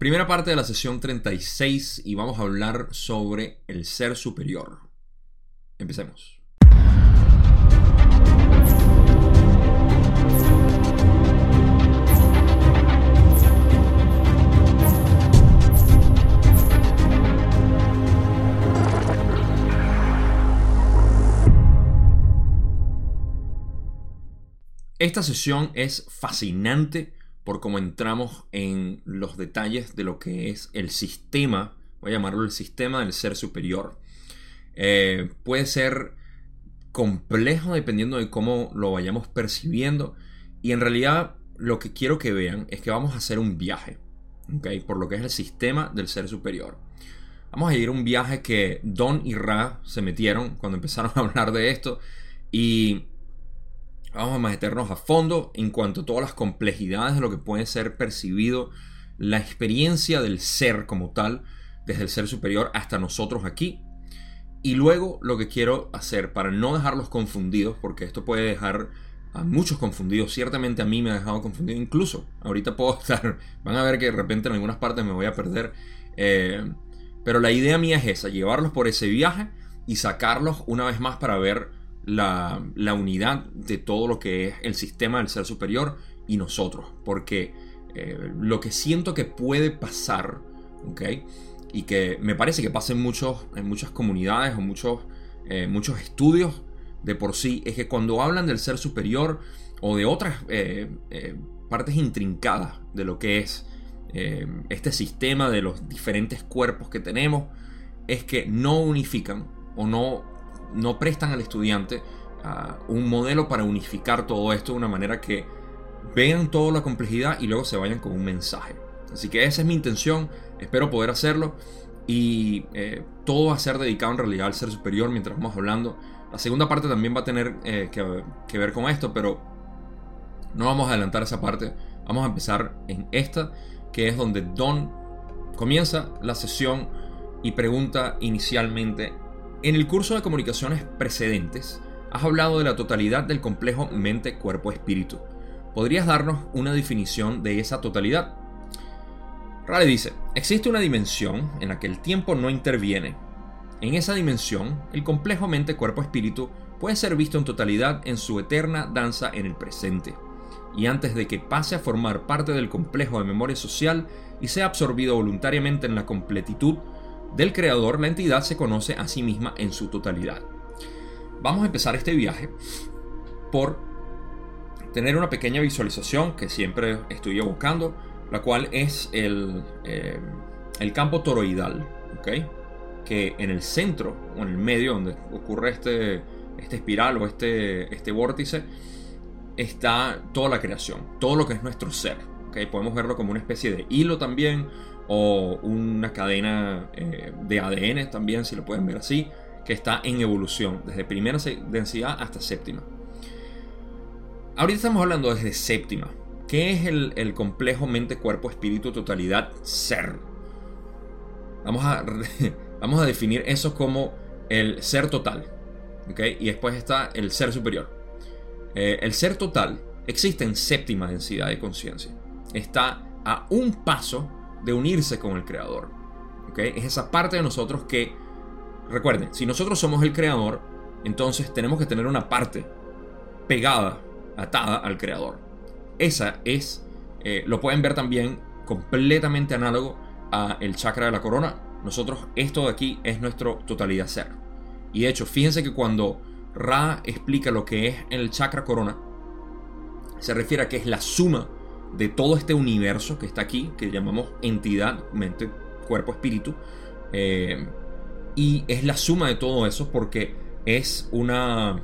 Primera parte de la sesión 36 y vamos a hablar sobre el ser superior. Empecemos. Esta sesión es fascinante por cómo entramos en los detalles de lo que es el sistema, voy a llamarlo el sistema del ser superior. Eh, puede ser complejo dependiendo de cómo lo vayamos percibiendo y en realidad lo que quiero que vean es que vamos a hacer un viaje, ¿okay? por lo que es el sistema del ser superior. Vamos a ir a un viaje que Don y Ra se metieron cuando empezaron a hablar de esto y Vamos a meternos a fondo en cuanto a todas las complejidades de lo que puede ser percibido, la experiencia del ser como tal, desde el ser superior hasta nosotros aquí. Y luego lo que quiero hacer para no dejarlos confundidos, porque esto puede dejar a muchos confundidos, ciertamente a mí me ha dejado confundido, incluso ahorita puedo estar, van a ver que de repente en algunas partes me voy a perder, eh, pero la idea mía es esa, llevarlos por ese viaje y sacarlos una vez más para ver la, unidad de todo lo que es el sistema del ser superior y nosotros. Porque eh, lo que siento que puede pasar. Y que me parece que pasa en, muchos, en muchas comunidades o muchos, eh, muchos estudios de por sí, es que cuando hablan del ser superior o de otras eh, partes intrincadas de lo que es este sistema de los diferentes cuerpos que tenemos, es que no unifican o no no prestan al estudiante ah, un modelo para unificar todo esto de una manera que vean toda la complejidad y luego se vayan con un mensaje. Así que esa es mi intención, espero poder hacerlo y eh, todo va a ser dedicado en realidad al ser superior mientras vamos hablando. La segunda parte también va a tener eh, que, que ver con esto, pero no vamos a adelantar esa parte. Vamos a empezar en esta, que es donde Don comienza la sesión y pregunta inicialmente en el curso de comunicaciones precedentes, has hablado de la totalidad del complejo mente-cuerpo-espíritu. ¿Podrías darnos una definición de esa totalidad? Rale dice, existe una dimensión en la que el tiempo no interviene. En esa dimensión, el complejo mente-cuerpo-espíritu puede ser visto en totalidad en su eterna danza en el presente. Y antes de que pase a formar parte del complejo de memoria social y sea absorbido voluntariamente en la completitud del creador, la entidad se conoce a sí misma en su totalidad. Vamos a empezar este viaje por tener una pequeña visualización que siempre estoy evocando, la cual es el, eh, el campo toroidal, que en el centro o en el medio donde ocurre este, este espiral o este, este vórtice está toda la creación, todo lo que es nuestro ser. Podemos verlo como una especie de hilo también o una cadena eh, de ADN también, si lo pueden ver así, que está en evolución, desde primera densidad hasta séptima. Ahorita estamos hablando desde séptima. ¿Qué es el, complejo mente, cuerpo, espíritu, totalidad, ser? Vamos a, vamos a definir eso como el ser total. Y después está el ser superior. Eh, el ser total existe en séptima densidad de conciencia. Está a un paso de unirse con el creador. ¿okay? Es esa parte de nosotros que, recuerden, si nosotros somos el creador, entonces tenemos que tener una parte pegada, atada al creador. Esa es, eh, lo pueden ver también completamente análogo a el chakra de la corona. Nosotros, esto de aquí es nuestro totalidad ser. Y de hecho, fíjense que cuando Ra explica lo que es el chakra corona, se refiere a que es la suma de todo este universo que está aquí, que llamamos entidad, mente, cuerpo, espíritu. Eh, y es la suma de todo eso porque es una...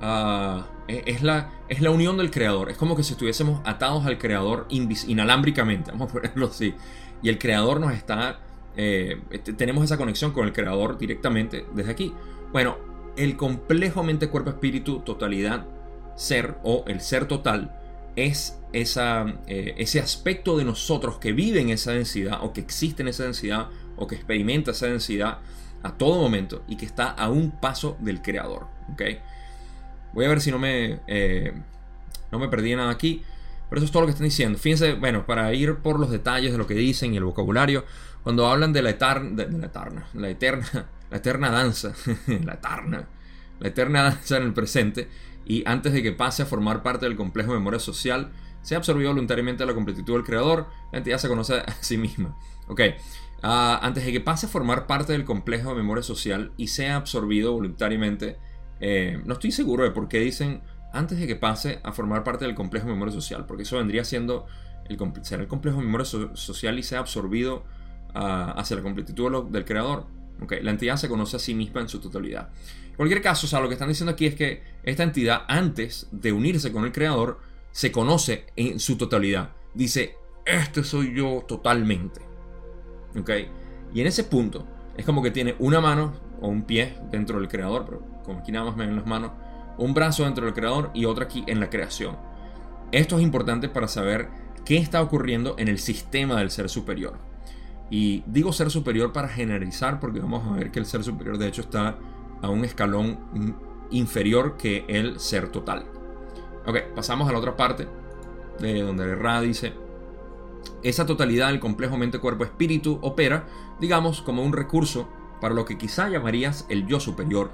Ah, e-, es, la, es la unión del creador. Es como que si estuviésemos atados al creador inalámbricamente, vamos a ponerlo así. Y el creador nos está... Eh, tenemos esa conexión con el creador directamente desde aquí. Bueno, el complejo mente, cuerpo, espíritu, totalidad, ser o el ser total es eh, ese aspecto de nosotros que vive en esa densidad o que existe en esa densidad o que experimenta esa densidad a todo momento y que está a un paso del creador. Voy a ver si no me, eh, no me perdí nada aquí. Pero eso es todo lo que están diciendo. Fíjense, bueno, para ir por los detalles de lo que dicen y el vocabulario, cuando hablan de la eterna, de, la eterna, la eterna, la eterna danza, la eterna, la eterna danza en el presente, y antes de que pase a formar parte del complejo de memoria social, se ha absorbido voluntariamente la completitud del creador, la entidad se conoce a sí misma. Ok, ah, antes de que pase a formar parte del complejo de memoria social y sea absorbido voluntariamente, eh, no estoy seguro de por qué dicen antes de que pase a formar parte del complejo de memoria social, porque eso vendría siendo el, será el complejo de memoria social y sea absorbido ah, hacia la completitud del creador. Okay, la entidad se conoce a sí misma en su totalidad. En cualquier caso, o sea, lo que están diciendo aquí es que esta entidad, antes de unirse con el creador, se conoce en su totalidad. Dice, este soy yo totalmente. Y en ese punto es como que tiene una mano o un pie dentro del creador, pero como aquí nada más me ven las manos, un brazo dentro del creador y otro aquí en la creación. Esto es importante para saber qué está ocurriendo en el sistema del ser superior. Y digo ser superior para generalizar porque vamos a ver que el ser superior de hecho está a un escalón inferior que el ser total. Ok, pasamos a la otra parte, de donde Ra dice, esa totalidad del complejo mente-cuerpo-espíritu opera, digamos, como un recurso para lo que quizá llamarías el yo superior.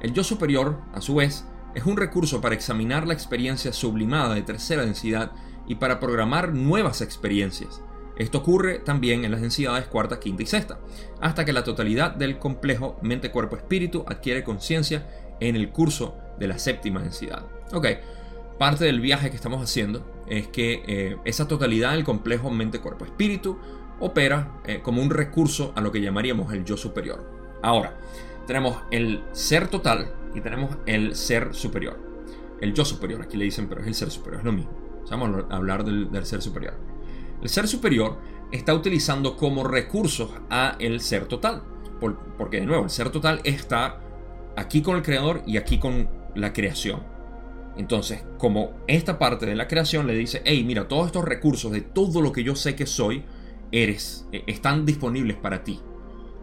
El yo superior, a su vez, es un recurso para examinar la experiencia sublimada de tercera densidad y para programar nuevas experiencias. Esto ocurre también en las densidades cuarta, quinta y sexta, hasta que la totalidad del complejo mente-cuerpo-espíritu adquiere conciencia en el curso de la séptima densidad. Ok, parte del viaje que estamos haciendo es que eh, esa totalidad del complejo mente-cuerpo-espíritu opera eh, como un recurso a lo que llamaríamos el yo superior. Ahora, tenemos el ser total y tenemos el ser superior. El yo superior, aquí le dicen, pero es el ser superior, es lo mismo. Vamos a hablar del, ser superior. El ser superior está utilizando como recursos a el ser total. porque de nuevo, el ser total está aquí con el creador y aquí con la creación. Entonces, como esta parte de la creación le dice, hey, mira, todos estos recursos de todo lo que yo sé que soy, eres, e, están disponibles para ti.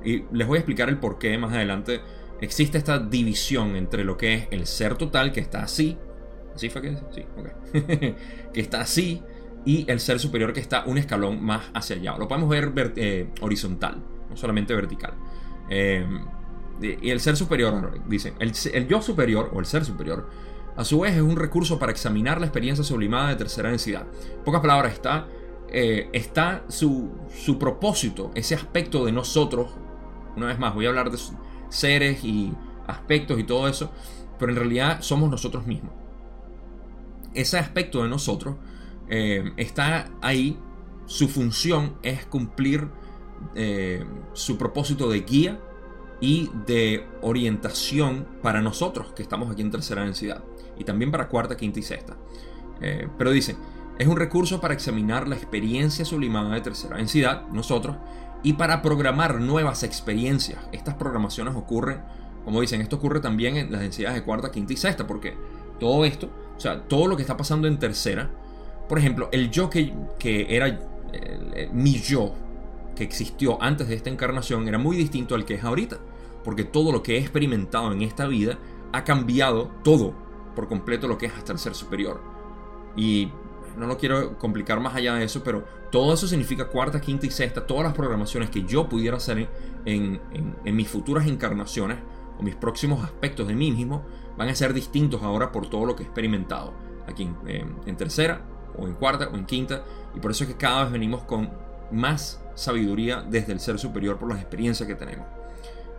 Y les voy a explicar el por qué más adelante. Existe esta división entre lo que es el ser total, que está así, así fue que sí, que está así, y el ser superior que está un escalón más hacia allá. Lo podemos ver eh, horizontal, no solamente vertical. Eh, y el ser superior, dicen, el, el yo superior o el ser superior a su vez es un recurso para examinar la experiencia sublimada de tercera densidad. En pocas palabras, está, eh, está su, su propósito, ese aspecto de nosotros. Una vez más, voy a hablar de seres y aspectos y todo eso, pero en realidad somos nosotros mismos. Ese aspecto de nosotros eh, está ahí, su función es cumplir eh, su propósito de guía y de orientación para nosotros que estamos aquí en tercera densidad y también para cuarta, quinta y sexta. Eh, pero dice, es un recurso para examinar la experiencia sublimada de tercera densidad, nosotros, y para programar nuevas experiencias. Estas programaciones ocurren, como dicen, esto ocurre también en las densidades de cuarta, quinta y sexta, porque todo esto, o sea, todo lo que está pasando en tercera, por ejemplo, el yo que, que era mi yo, que existió antes de esta encarnación, era muy distinto al que es ahorita, porque todo lo que he experimentado en esta vida ha cambiado todo por completo lo que es hasta el ser superior. Y no lo quiero complicar más allá de eso, pero todo eso significa cuarta, quinta y sexta, todas las programaciones que yo pudiera hacer en, mis futuras encarnaciones o mis próximos aspectos de mí mismo van a ser distintos ahora por todo lo que he experimentado aquí en, tercera o en cuarta o en quinta y por eso es que cada vez venimos con más sabiduría desde el ser superior por las experiencias que tenemos.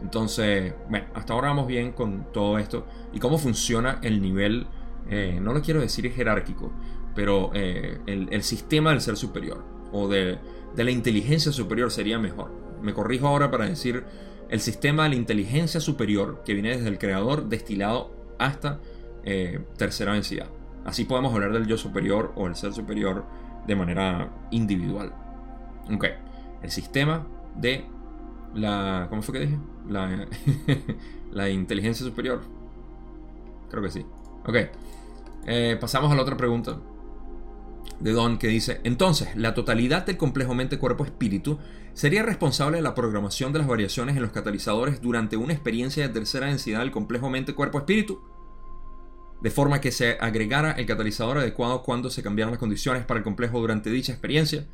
Entonces, bueno, hasta ahora vamos bien con todo esto y cómo funciona el nivel, eh, no lo quiero decir jerárquico, pero eh, el, sistema del ser superior o de, la inteligencia superior sería mejor. Me corrijo ahora para decir el sistema de la inteligencia superior que viene desde el creador destilado hasta eh, tercera densidad. Así podemos hablar del yo superior o el ser superior de manera individual. Ok, el sistema de la... ¿Cómo fue que dije? La, inteligencia superior. Creo que sí. Ok. Eh, pasamos a la otra pregunta de Don que dice, entonces, ¿la totalidad del complejo mente-cuerpo-espíritu sería responsable de la programación de las variaciones en los catalizadores durante una experiencia de tercera densidad del complejo mente-cuerpo-espíritu? De forma que se agregara el catalizador adecuado cuando se cambiaran las condiciones para el complejo durante dicha experiencia.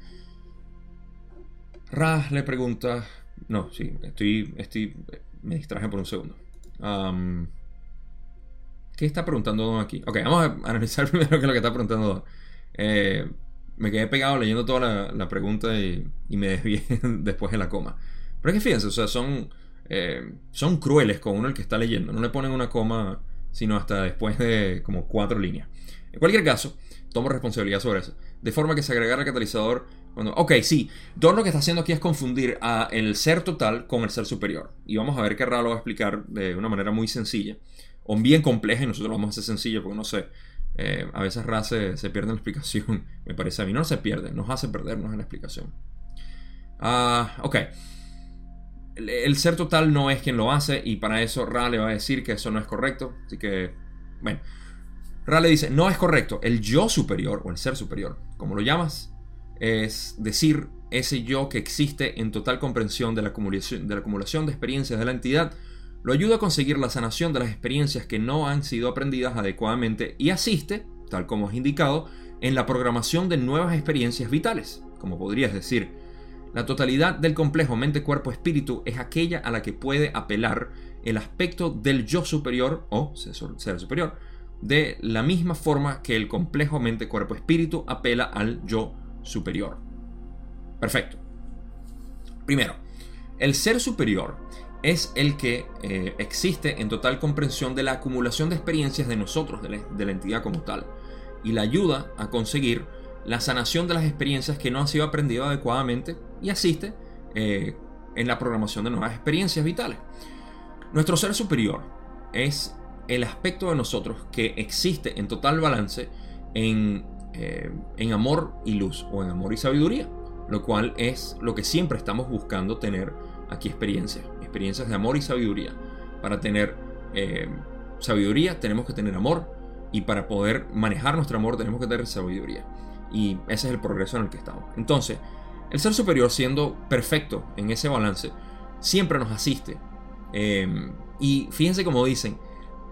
Ra le pregunta. No, sí, estoy. estoy me distraje por un segundo. ¿Qué está preguntando Don aquí? Ok, vamos a analizar primero qué es lo que está preguntando Don. Eh, me quedé pegado leyendo toda la, pregunta y, me desvié después de la coma. Pero es que fíjense, o sea, son, eh, son crueles con uno el que está leyendo. No le ponen una coma sino hasta después de como cuatro líneas. En cualquier caso, tomo responsabilidad sobre eso. De forma que se agregara el catalizador cuando... Ok, sí, Don lo que está haciendo aquí es confundir a el ser total con el ser superior. Y vamos a ver que Ra lo va a explicar de una manera muy sencilla. O bien compleja y nosotros lo vamos a hacer sencillo porque no sé. Eh, a veces Ra se, pierde en la explicación. Me parece a mí. No se pierde, nos hace perdernos en la explicación. Ah, ok el ser total no es quien lo hace y para eso Ra le va a decir que eso no es correcto. Así que, bueno, Ra le dice, no es correcto. El yo superior o el ser superior, como lo llamas, es decir, ese yo que existe en total comprensión de la acumulación de, la acumulación de experiencias de la entidad, lo ayuda a conseguir la sanación de las experiencias que no han sido aprendidas adecuadamente y asiste, tal como es indicado, en la programación de nuevas experiencias vitales, como podrías decir, la totalidad del complejo mente-cuerpo-espíritu es aquella a la que puede apelar el aspecto del yo superior o ser superior, de la misma forma que el complejo mente-cuerpo-espíritu apela al yo superior. Perfecto. Primero, el ser superior es el que eh, existe en total comprensión de la acumulación de experiencias de nosotros, de la entidad como tal, y la ayuda a conseguir la sanación de las experiencias que no han sido aprendidas adecuadamente y asiste eh, en la programación de nuevas experiencias vitales. Nuestro ser superior es el aspecto de nosotros que existe en total balance en, eh, en amor y luz o en amor y sabiduría, lo cual es lo que siempre estamos buscando tener aquí experiencias, experiencias de amor y sabiduría. Para tener eh, sabiduría tenemos que tener amor y para poder manejar nuestro amor tenemos que tener sabiduría. Y ese es el progreso en el que estamos. Entonces, el ser superior, siendo perfecto en ese balance, siempre nos asiste. Em, y fíjense como dicen,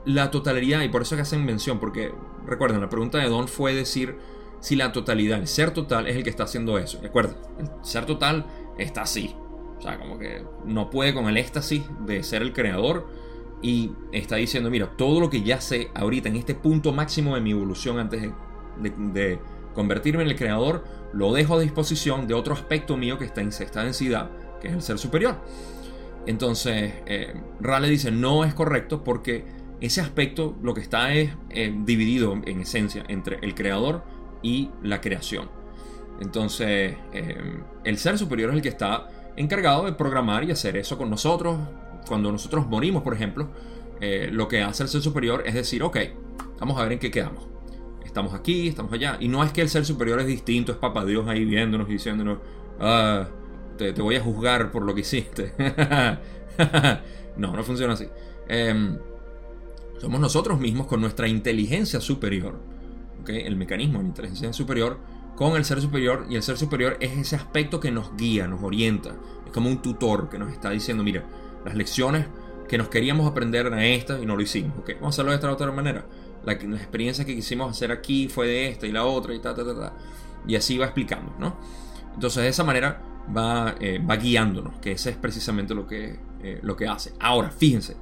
la totalidad, y por eso que hacen mención, porque recuerden, la pregunta de Don fue decir si la totalidad, el ser total es el que está haciendo eso. Recuerden, el ser total está así. O sea, como que no puede con el éxtasis de ser el creador y está diciendo, mira, todo lo que ya sé ahorita en este punto máximo de mi evolución antes de convertirme en el creador, lo dejo a disposición de otro aspecto mío que está en sexta densidad, que es el ser superior. Entonces, eh, Rale dice, no es correcto porque ese aspecto lo que está es eh, dividido en esencia entre el creador y la creación. Entonces, eh, el ser superior es el que está encargado de programar y hacer eso con nosotros. Cuando nosotros morimos, por ejemplo, lo que hace el ser superior es decir, ok, vamos a ver en qué quedamos estamos aquí, estamos allá. Y no es que el ser superior es distinto, es papá Dios ahí viéndonos y diciéndonos, ah, te, voy a juzgar por lo que hiciste. no, no funciona así. Em, somos nosotros mismos con nuestra inteligencia superior. ¿okay? El mecanismo de la inteligencia superior con el ser superior y el ser superior es ese aspecto que nos guía, nos orienta. Es como un tutor que nos está diciendo, mira, las lecciones que nos queríamos aprender eran estas y no lo hicimos. ¿okay? Vamos a hacerlo de esta otra manera la, experiencia que quisimos hacer aquí fue de esta y la otra y ta, ta, ta, ta. Y así va explicando, ¿no? Entonces de esa manera va, eh, guiándonos, que ese es precisamente lo que, eh, lo que hace. Ahora, fíjense,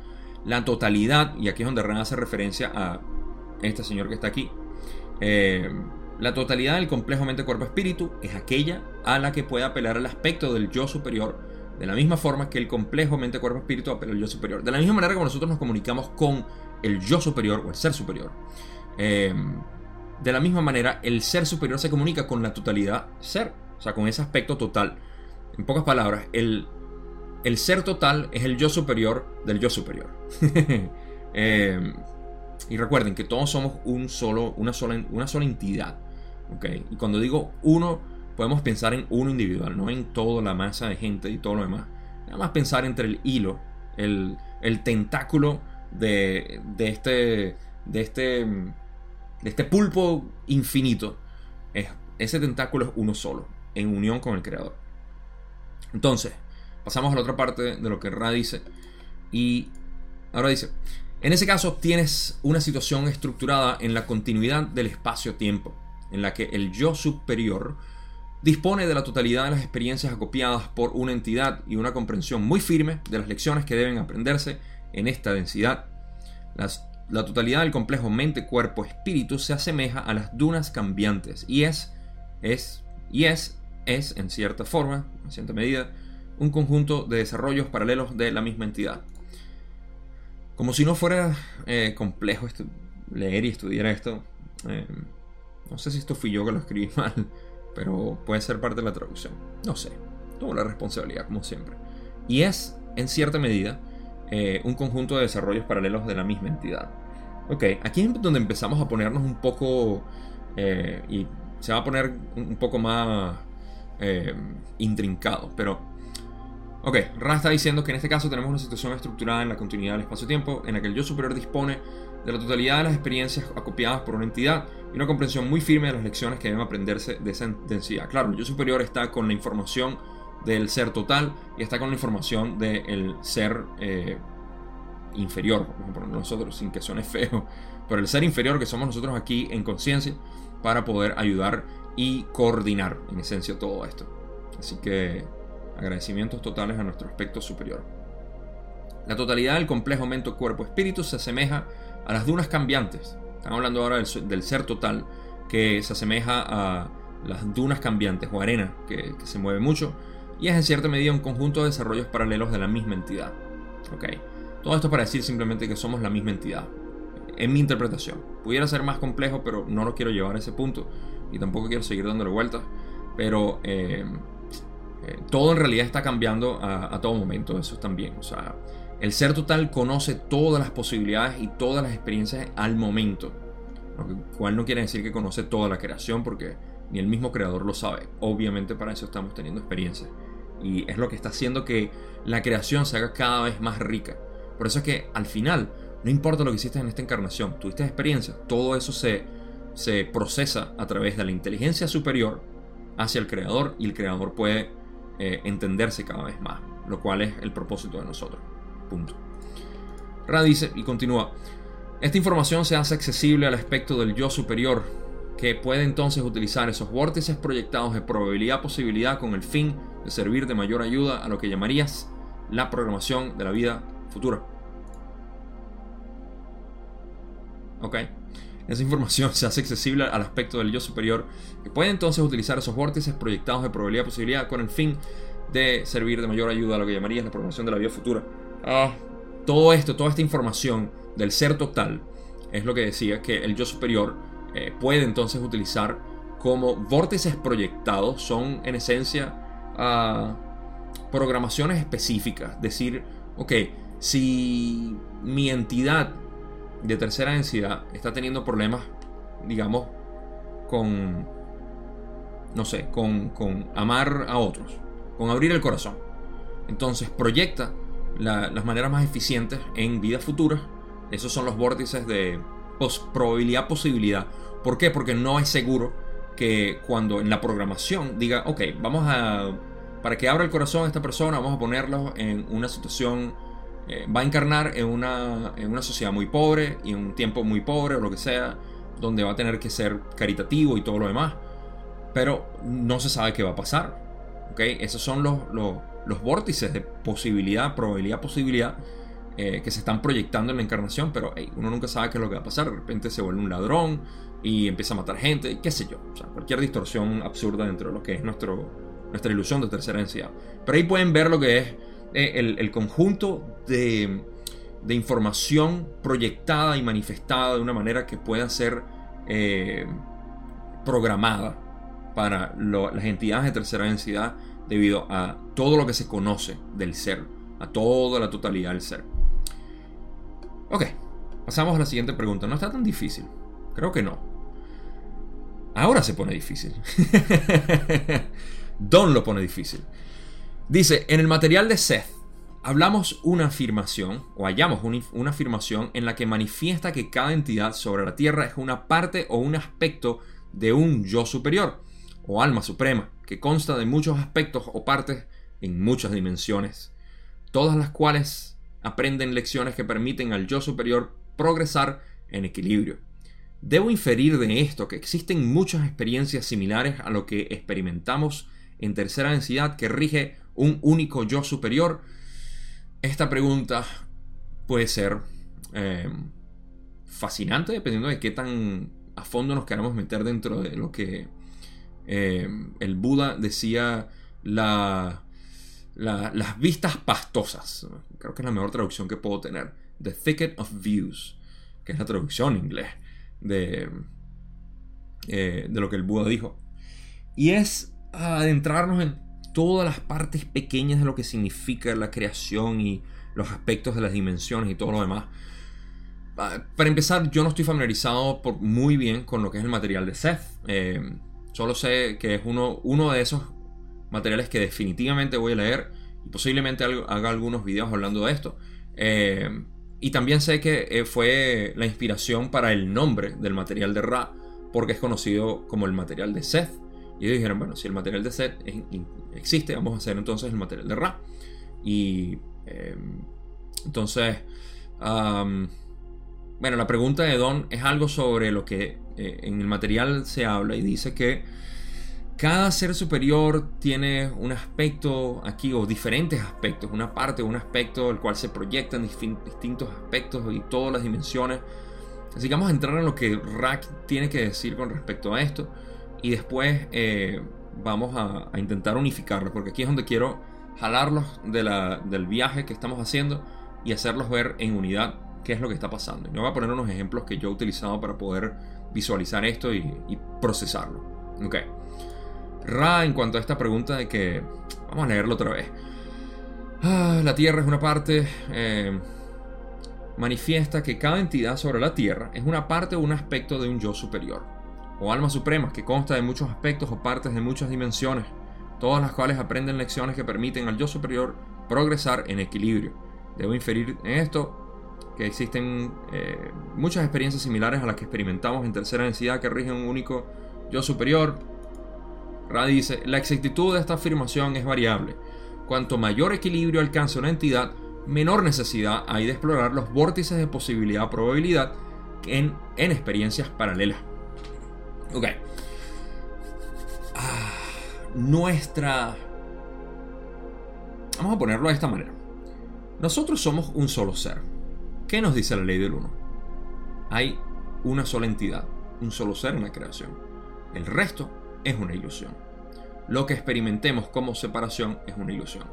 la totalidad, y aquí es donde Ren hace referencia a este señor que está aquí, eh, la totalidad del complejo mente-cuerpo-espíritu es aquella a la que puede apelar el aspecto del yo superior, de la misma forma que el complejo mente-cuerpo-espíritu apela al yo superior. De la misma manera que nosotros nos comunicamos con el yo superior o el ser superior. Eh, de la misma manera, el ser superior se comunica con la totalidad ser, o sea, con ese aspecto total. En pocas palabras, el, el ser total es el yo superior del yo superior. Eh, y recuerden que todos somos un solo, una, sola, una sola entidad. ¿okay? Y cuando digo uno, podemos pensar en uno individual, no en toda la masa de gente y todo lo demás. Nada más pensar entre el hilo, el, el tentáculo de, este, de, este, de este pulpo infinito, es, ese tentáculo es uno solo, en unión con el creador. Entonces, pasamos a la otra parte de lo que Ra dice. Y ahora dice, En ese caso tienes una situación estructurada en la continuidad del espacio-tiempo, en la que el yo superior dispone de la totalidad de las experiencias acopiadas por una entidad y una comprensión muy firme de las lecciones que deben aprenderse en esta densidad. la totalidad del complejo mente-cuerpo-espíritu se asemeja a las dunas cambiantes y es, es, y es, es, en cierta forma, en cierta medida, un conjunto de desarrollos paralelos de la misma entidad. Como si no fuera eh, complejo leer y estudiar esto, eh, no sé si esto fui yo que lo escribí mal, pero puede ser parte de la traducción. No sé, tomo la responsabilidad como siempre. Y es, en cierta medida, eh, un conjunto de desarrollos paralelos de la misma entidad. Ok, aquí es donde empezamos a ponernos un poco, y se va a poner un poco más intrincado, pero Ok, Ra está diciendo que en este caso tenemos una situación estructurada en la continuidad del espacio-tiempo, en la que el yo superior dispone de la totalidad de las experiencias acopiadas por una entidad y una comprensión muy firme de las lecciones que deben aprenderse de esa densidad. Claro, el yo superior está con la información del ser total y está con la información del ser eh, inferior, por nosotros, sin que suene feo, pero el ser inferior que somos nosotros aquí en conciencia para poder ayudar y coordinar en esencia todo esto. Así que Agradecimientos totales a nuestro aspecto superior. La totalidad del complejo mente, cuerpo, espíritu se asemeja a las dunas cambiantes. Estamos hablando ahora del, ser total, que se asemeja a las dunas cambiantes o arena, que, se mueve mucho, y es en cierta medida un conjunto de desarrollos paralelos de la misma entidad. Okay. Todo esto para decir simplemente que somos la misma entidad, en mi interpretación. Pudiera ser más complejo, pero no lo quiero llevar a ese punto, y tampoco quiero seguir dándole vueltas, pero eh, eh, todo en realidad está cambiando a, todo momento, eso también. O sea, el ser total conoce todas las posibilidades y todas las experiencias al momento. Lo cual no quiere decir que conoce toda la creación, porque ni el mismo creador lo sabe. Obviamente para eso estamos teniendo experiencia. Y es lo que está haciendo que la creación se haga cada vez más rica. Por eso es que al final, no importa lo que hiciste en esta encarnación, tuviste experiencia, todo eso se, se procesa a través de la inteligencia superior hacia el creador y el creador puede eh, entenderse cada vez más, lo cual es el propósito de nosotros. Punto. Ra dice y continúa, esta información se hace accesible al aspecto del yo superior, que puede entonces utilizar esos vórtices proyectados de probabilidad-posibilidad con el fin de servir de mayor ayuda a lo que llamarías la programación de la vida futura. Ok. Esa información se hace accesible al aspecto del yo superior, que puede entonces utilizar esos vórtices proyectados de probabilidad-posibilidad con el fin de servir de mayor ayuda a lo que llamarías la programación de la vida futura. Ah, todo esto, toda esta información del ser total, es lo que decía que el yo superior eh, puede entonces utilizar como vórtices proyectados, son en esencia ah, programaciones específicas. Decir, ok, si mi entidad de tercera densidad está teniendo problemas, digamos, con, no sé, con, amar a otros, con abrir el corazón. Entonces proyecta las maneras más eficientes en vidas futuras. Esos son los vórtices de probabilidad-posibilidad. ¿Por qué? Porque no es seguro que cuando en la programación diga, ok, vamos a, para que abra el corazón a esta persona, vamos a ponerlo en una situación eh, va a encarnar en una, en una sociedad muy pobre y en un tiempo muy pobre o lo que sea, donde va a tener que ser caritativo y todo lo demás. Pero no se sabe qué va a pasar. ¿okay? Esos son los, los, vórtices de posibilidad, probabilidad, posibilidad eh, que se están proyectando en la encarnación, pero uno nunca sabe qué es lo que va a pasar. De repente se vuelve un ladrón y empieza a matar gente, qué sé yo. Cualquier distorsión absurda dentro de lo que es nuestro, nuestra ilusión de tercera densidad. Pero ahí pueden ver lo que es eh, el, conjunto de, información proyectada y manifestada de una manera que pueda ser eh, programada para las entidades de tercera densidad debido a todo lo que se conoce del ser, a toda la totalidad del ser. Ok, pasamos a la siguiente pregunta. No está tan difícil. Creo que no. Ahora se pone difícil. Don lo pone difícil. Dice, en el material de Seth hablamos una afirmación, o hallamos una afirmación en la que manifiesta que cada entidad sobre la Tierra es una parte o un aspecto de un yo superior, o alma suprema, que consta de muchos aspectos o partes en muchas dimensiones, todas las cuales aprenden lecciones que permiten al yo superior progresar en equilibrio. Debo inferir de esto que existen muchas experiencias similares a lo que experimentamos en tercera densidad que rige un único yo superior. Esta pregunta puede ser eh, fascinante dependiendo de qué tan a fondo nos queramos meter dentro de lo que eh, el Buda decía la, las vistas pastosas. Creo que es la mejor traducción que puedo tener. The Thicket of Views, que es la traducción en inglés de, eh, de lo que el Buda dijo. Y es adentrarnos en todas las partes pequeñas de lo que significa la creación y los aspectos de las dimensiones y todo lo demás. Ah, para empezar, yo no estoy familiarizado por, muy bien con lo que es el material de Seth. Eh, solo sé que es uno, uno de esos materiales que definitivamente voy a leer y posiblemente haga algunos videos hablando de esto. Eh, y también sé que eh, fue la inspiración para el nombre del material de Ra, porque es conocido como el material de Seth. Y ellos dijeron, bueno, si el material de Seth existe, vamos a hacer entonces el material de Ra. Y entonces... Bueno, la pregunta de Don es algo sobre lo que eh, en el material se habla y dice que cada ser superior tiene un aspecto aquí o diferentes aspectos, una parte un aspecto el cual se proyectan distintos aspectos y todas las dimensiones. Así que vamos a entrar en lo que Rack tiene que decir con respecto a esto y después eh, vamos a, intentar unificarlo porque aquí es donde quiero jalarlos del viaje que estamos haciendo y hacerlos ver en unidad qué es lo que está pasando. Y voy a poner unos ejemplos que yo he utilizado para poder visualizar esto y, procesarlo. Ok. Ra, en cuanto a esta pregunta de que... Vamos a leerlo otra vez. Ah, la Tierra es una parte... Eh, manifiesta que cada entidad sobre la Tierra es una parte o un aspecto de un yo superior, o alma suprema que consta de muchos aspectos o partes de muchas dimensiones, todas las cuales aprenden lecciones que permiten al yo superior progresar en equilibrio. Debo inferir en esto que existen eh, muchas experiencias similares a las que experimentamos en tercera densidad que rigen un único yo superior. Ra dice, la exactitud de esta afirmación es variable. Cuanto mayor equilibrio alcanza una entidad, menor necesidad hay de explorar los vórtices de posibilidad-probabilidad en, en experiencias paralelas. Ok. Ah, nuestra... Vamos a ponerlo de esta manera. Nosotros somos un solo ser ¿Qué nos dice la ley del uno? Hay una sola entidad, un solo ser en la creación. El resto es una ilusión. Lo que experimentemos como separación es una ilusión.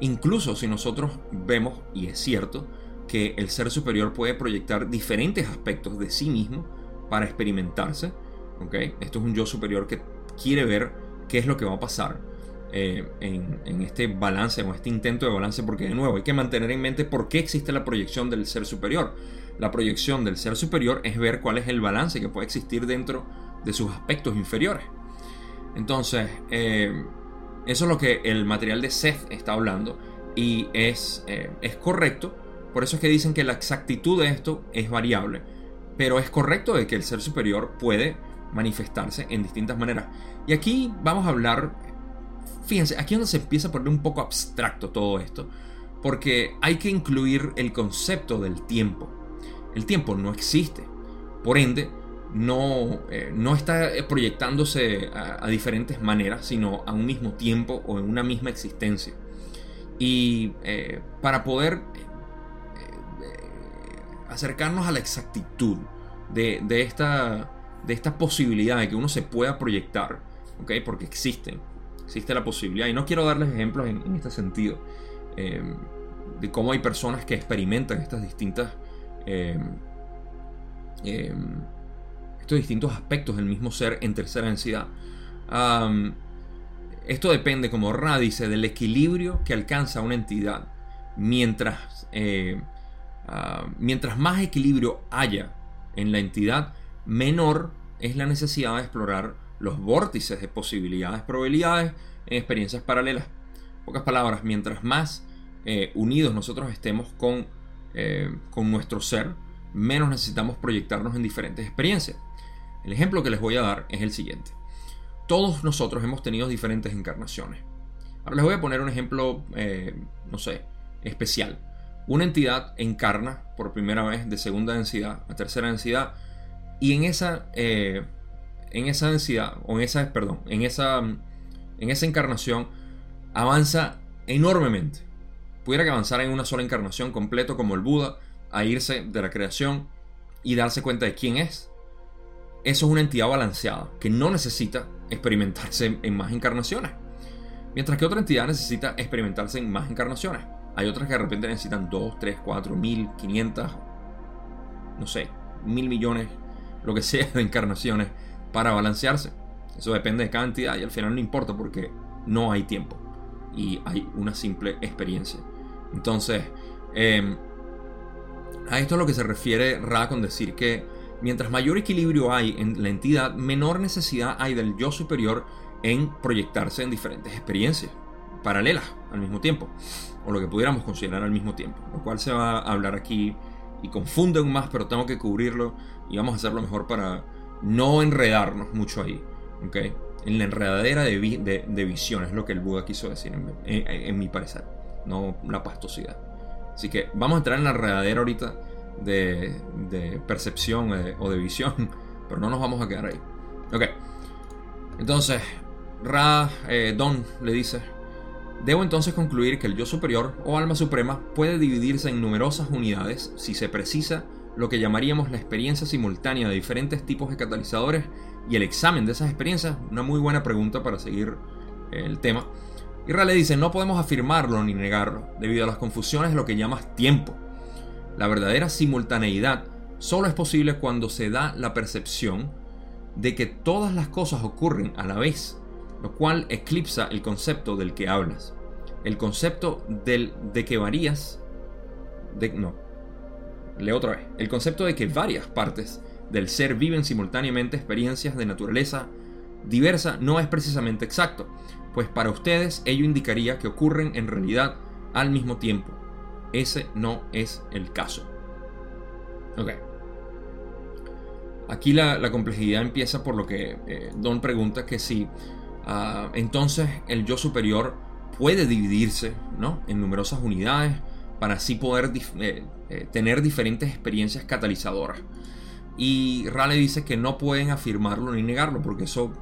Incluso si nosotros vemos, y es cierto, que el ser superior puede proyectar diferentes aspectos de sí mismo para experimentarse, Esto es un yo superior que quiere ver qué es lo que va a pasar eh, en, este balance o este intento de balance, porque de nuevo hay que mantener en mente por qué existe la proyección del ser superior. La proyección del ser superior es ver cuál es el balance que puede existir dentro de sus aspectos inferiores. Entonces, eh, eso es lo que el material de Seth está hablando y es, eh, es correcto. Por eso es que dicen que la exactitud de esto es variable. Pero es correcto de que el ser superior puede manifestarse en distintas maneras. Y aquí vamos a hablar Fíjense, aquí es donde se empieza a poner un poco abstracto todo esto, porque hay que incluir el concepto del tiempo. El tiempo no existe, por ende, no, eh, no está proyectándose a, diferentes maneras, sino a un mismo tiempo o en una misma existencia. Y eh, para poder eh, acercarnos a la exactitud de, esta, de esta posibilidad de que uno se pueda proyectar, ¿okay? porque existen, existe la posibilidad, y no quiero darles ejemplos en, este sentido, eh, de cómo hay personas que experimentan estas distintas, eh, eh, estos distintos aspectos del mismo ser en tercera densidad. esto depende, como Ra dice, del equilibrio que alcanza una entidad. Mientras, mientras más equilibrio haya en la entidad, menor es la necesidad de explorar los vórtices de posibilidades, probabilidades en experiencias paralelas. pocas palabras, mientras más eh, unidos nosotros estemos con, eh, con nuestro ser, menos necesitamos proyectarnos en diferentes experiencias. El ejemplo que les voy a dar es el siguiente. Todos nosotros hemos tenido diferentes encarnaciones. Ahora les voy a poner un ejemplo, eh, no sé, especial. una entidad encarna por primera vez de segunda densidad a tercera densidad y en esa, eh, en esa densidad, o en esa, perdón, en esa, en esa encarnación avanza enormemente. Pudiera que avanzara en una sola encarnación completo como el Buda, a irse de la creación y darse cuenta de quién es. Eso es una entidad balanceada que no necesita experimentarse en más encarnaciones. Mientras que otra entidad necesita experimentarse en más encarnaciones. Hay otras que de repente necesitan 2, 3, 4, 1000, 500, no sé, mil millones, lo que sea de encarnaciones para balancearse. Eso depende de cada entidad y al final no importa porque no hay tiempo y hay una simple experiencia. Entonces, em, a esto es lo que se refiere Ra con decir que mientras mayor equilibrio hay en la entidad, menor necesidad hay del yo superior en proyectarse en diferentes experiencias paralelas al mismo tiempo, o lo que pudiéramos considerar al mismo tiempo, lo cual se va a hablar aquí y confunde aún más, pero tengo que cubrirlo y vamos a hacerlo mejor para no enredarnos mucho ahí, ¿ok? En la enredadera de, de, visión es lo que el Buda quiso decir, en, mi parecer, no la pastosidad. Así que vamos a entrar en la enredadera ahorita de, percepción eh, o de visión, pero no nos vamos a quedar ahí. Ok, entonces Ra eh, Don le dice, debo entonces concluir que el yo superior o alma suprema puede dividirse en numerosas unidades si se precisa lo que llamaríamos la experiencia simultánea de diferentes tipos de catalizadores y el examen de esas experiencias, una muy buena pregunta para seguir eh, el tema. Y Ra le dice, no podemos afirmarlo ni negarlo, debido a las confusiones de lo que llamas tiempo. La verdadera simultaneidad solo es posible cuando se da la percepción de que todas las cosas ocurren a la vez lo cual eclipsa el concepto del que hablas. El concepto del, de que varías, de, no, leo otra vez, el concepto de que varias partes del ser viven simultáneamente experiencias de naturaleza diversa no es precisamente exacto, pues para ustedes ello indicaría que ocurren en realidad al mismo tiempo. Ese no es el caso. Ok. Aquí la, complejidad empieza por lo que eh, Don pregunta que si Ah, entonces el yo superior puede dividirse ¿no? en numerosas unidades para así poder eh, eh, tener diferentes experiencias catalizadoras. Y Rale dice que no pueden afirmarlo ni negarlo, porque eso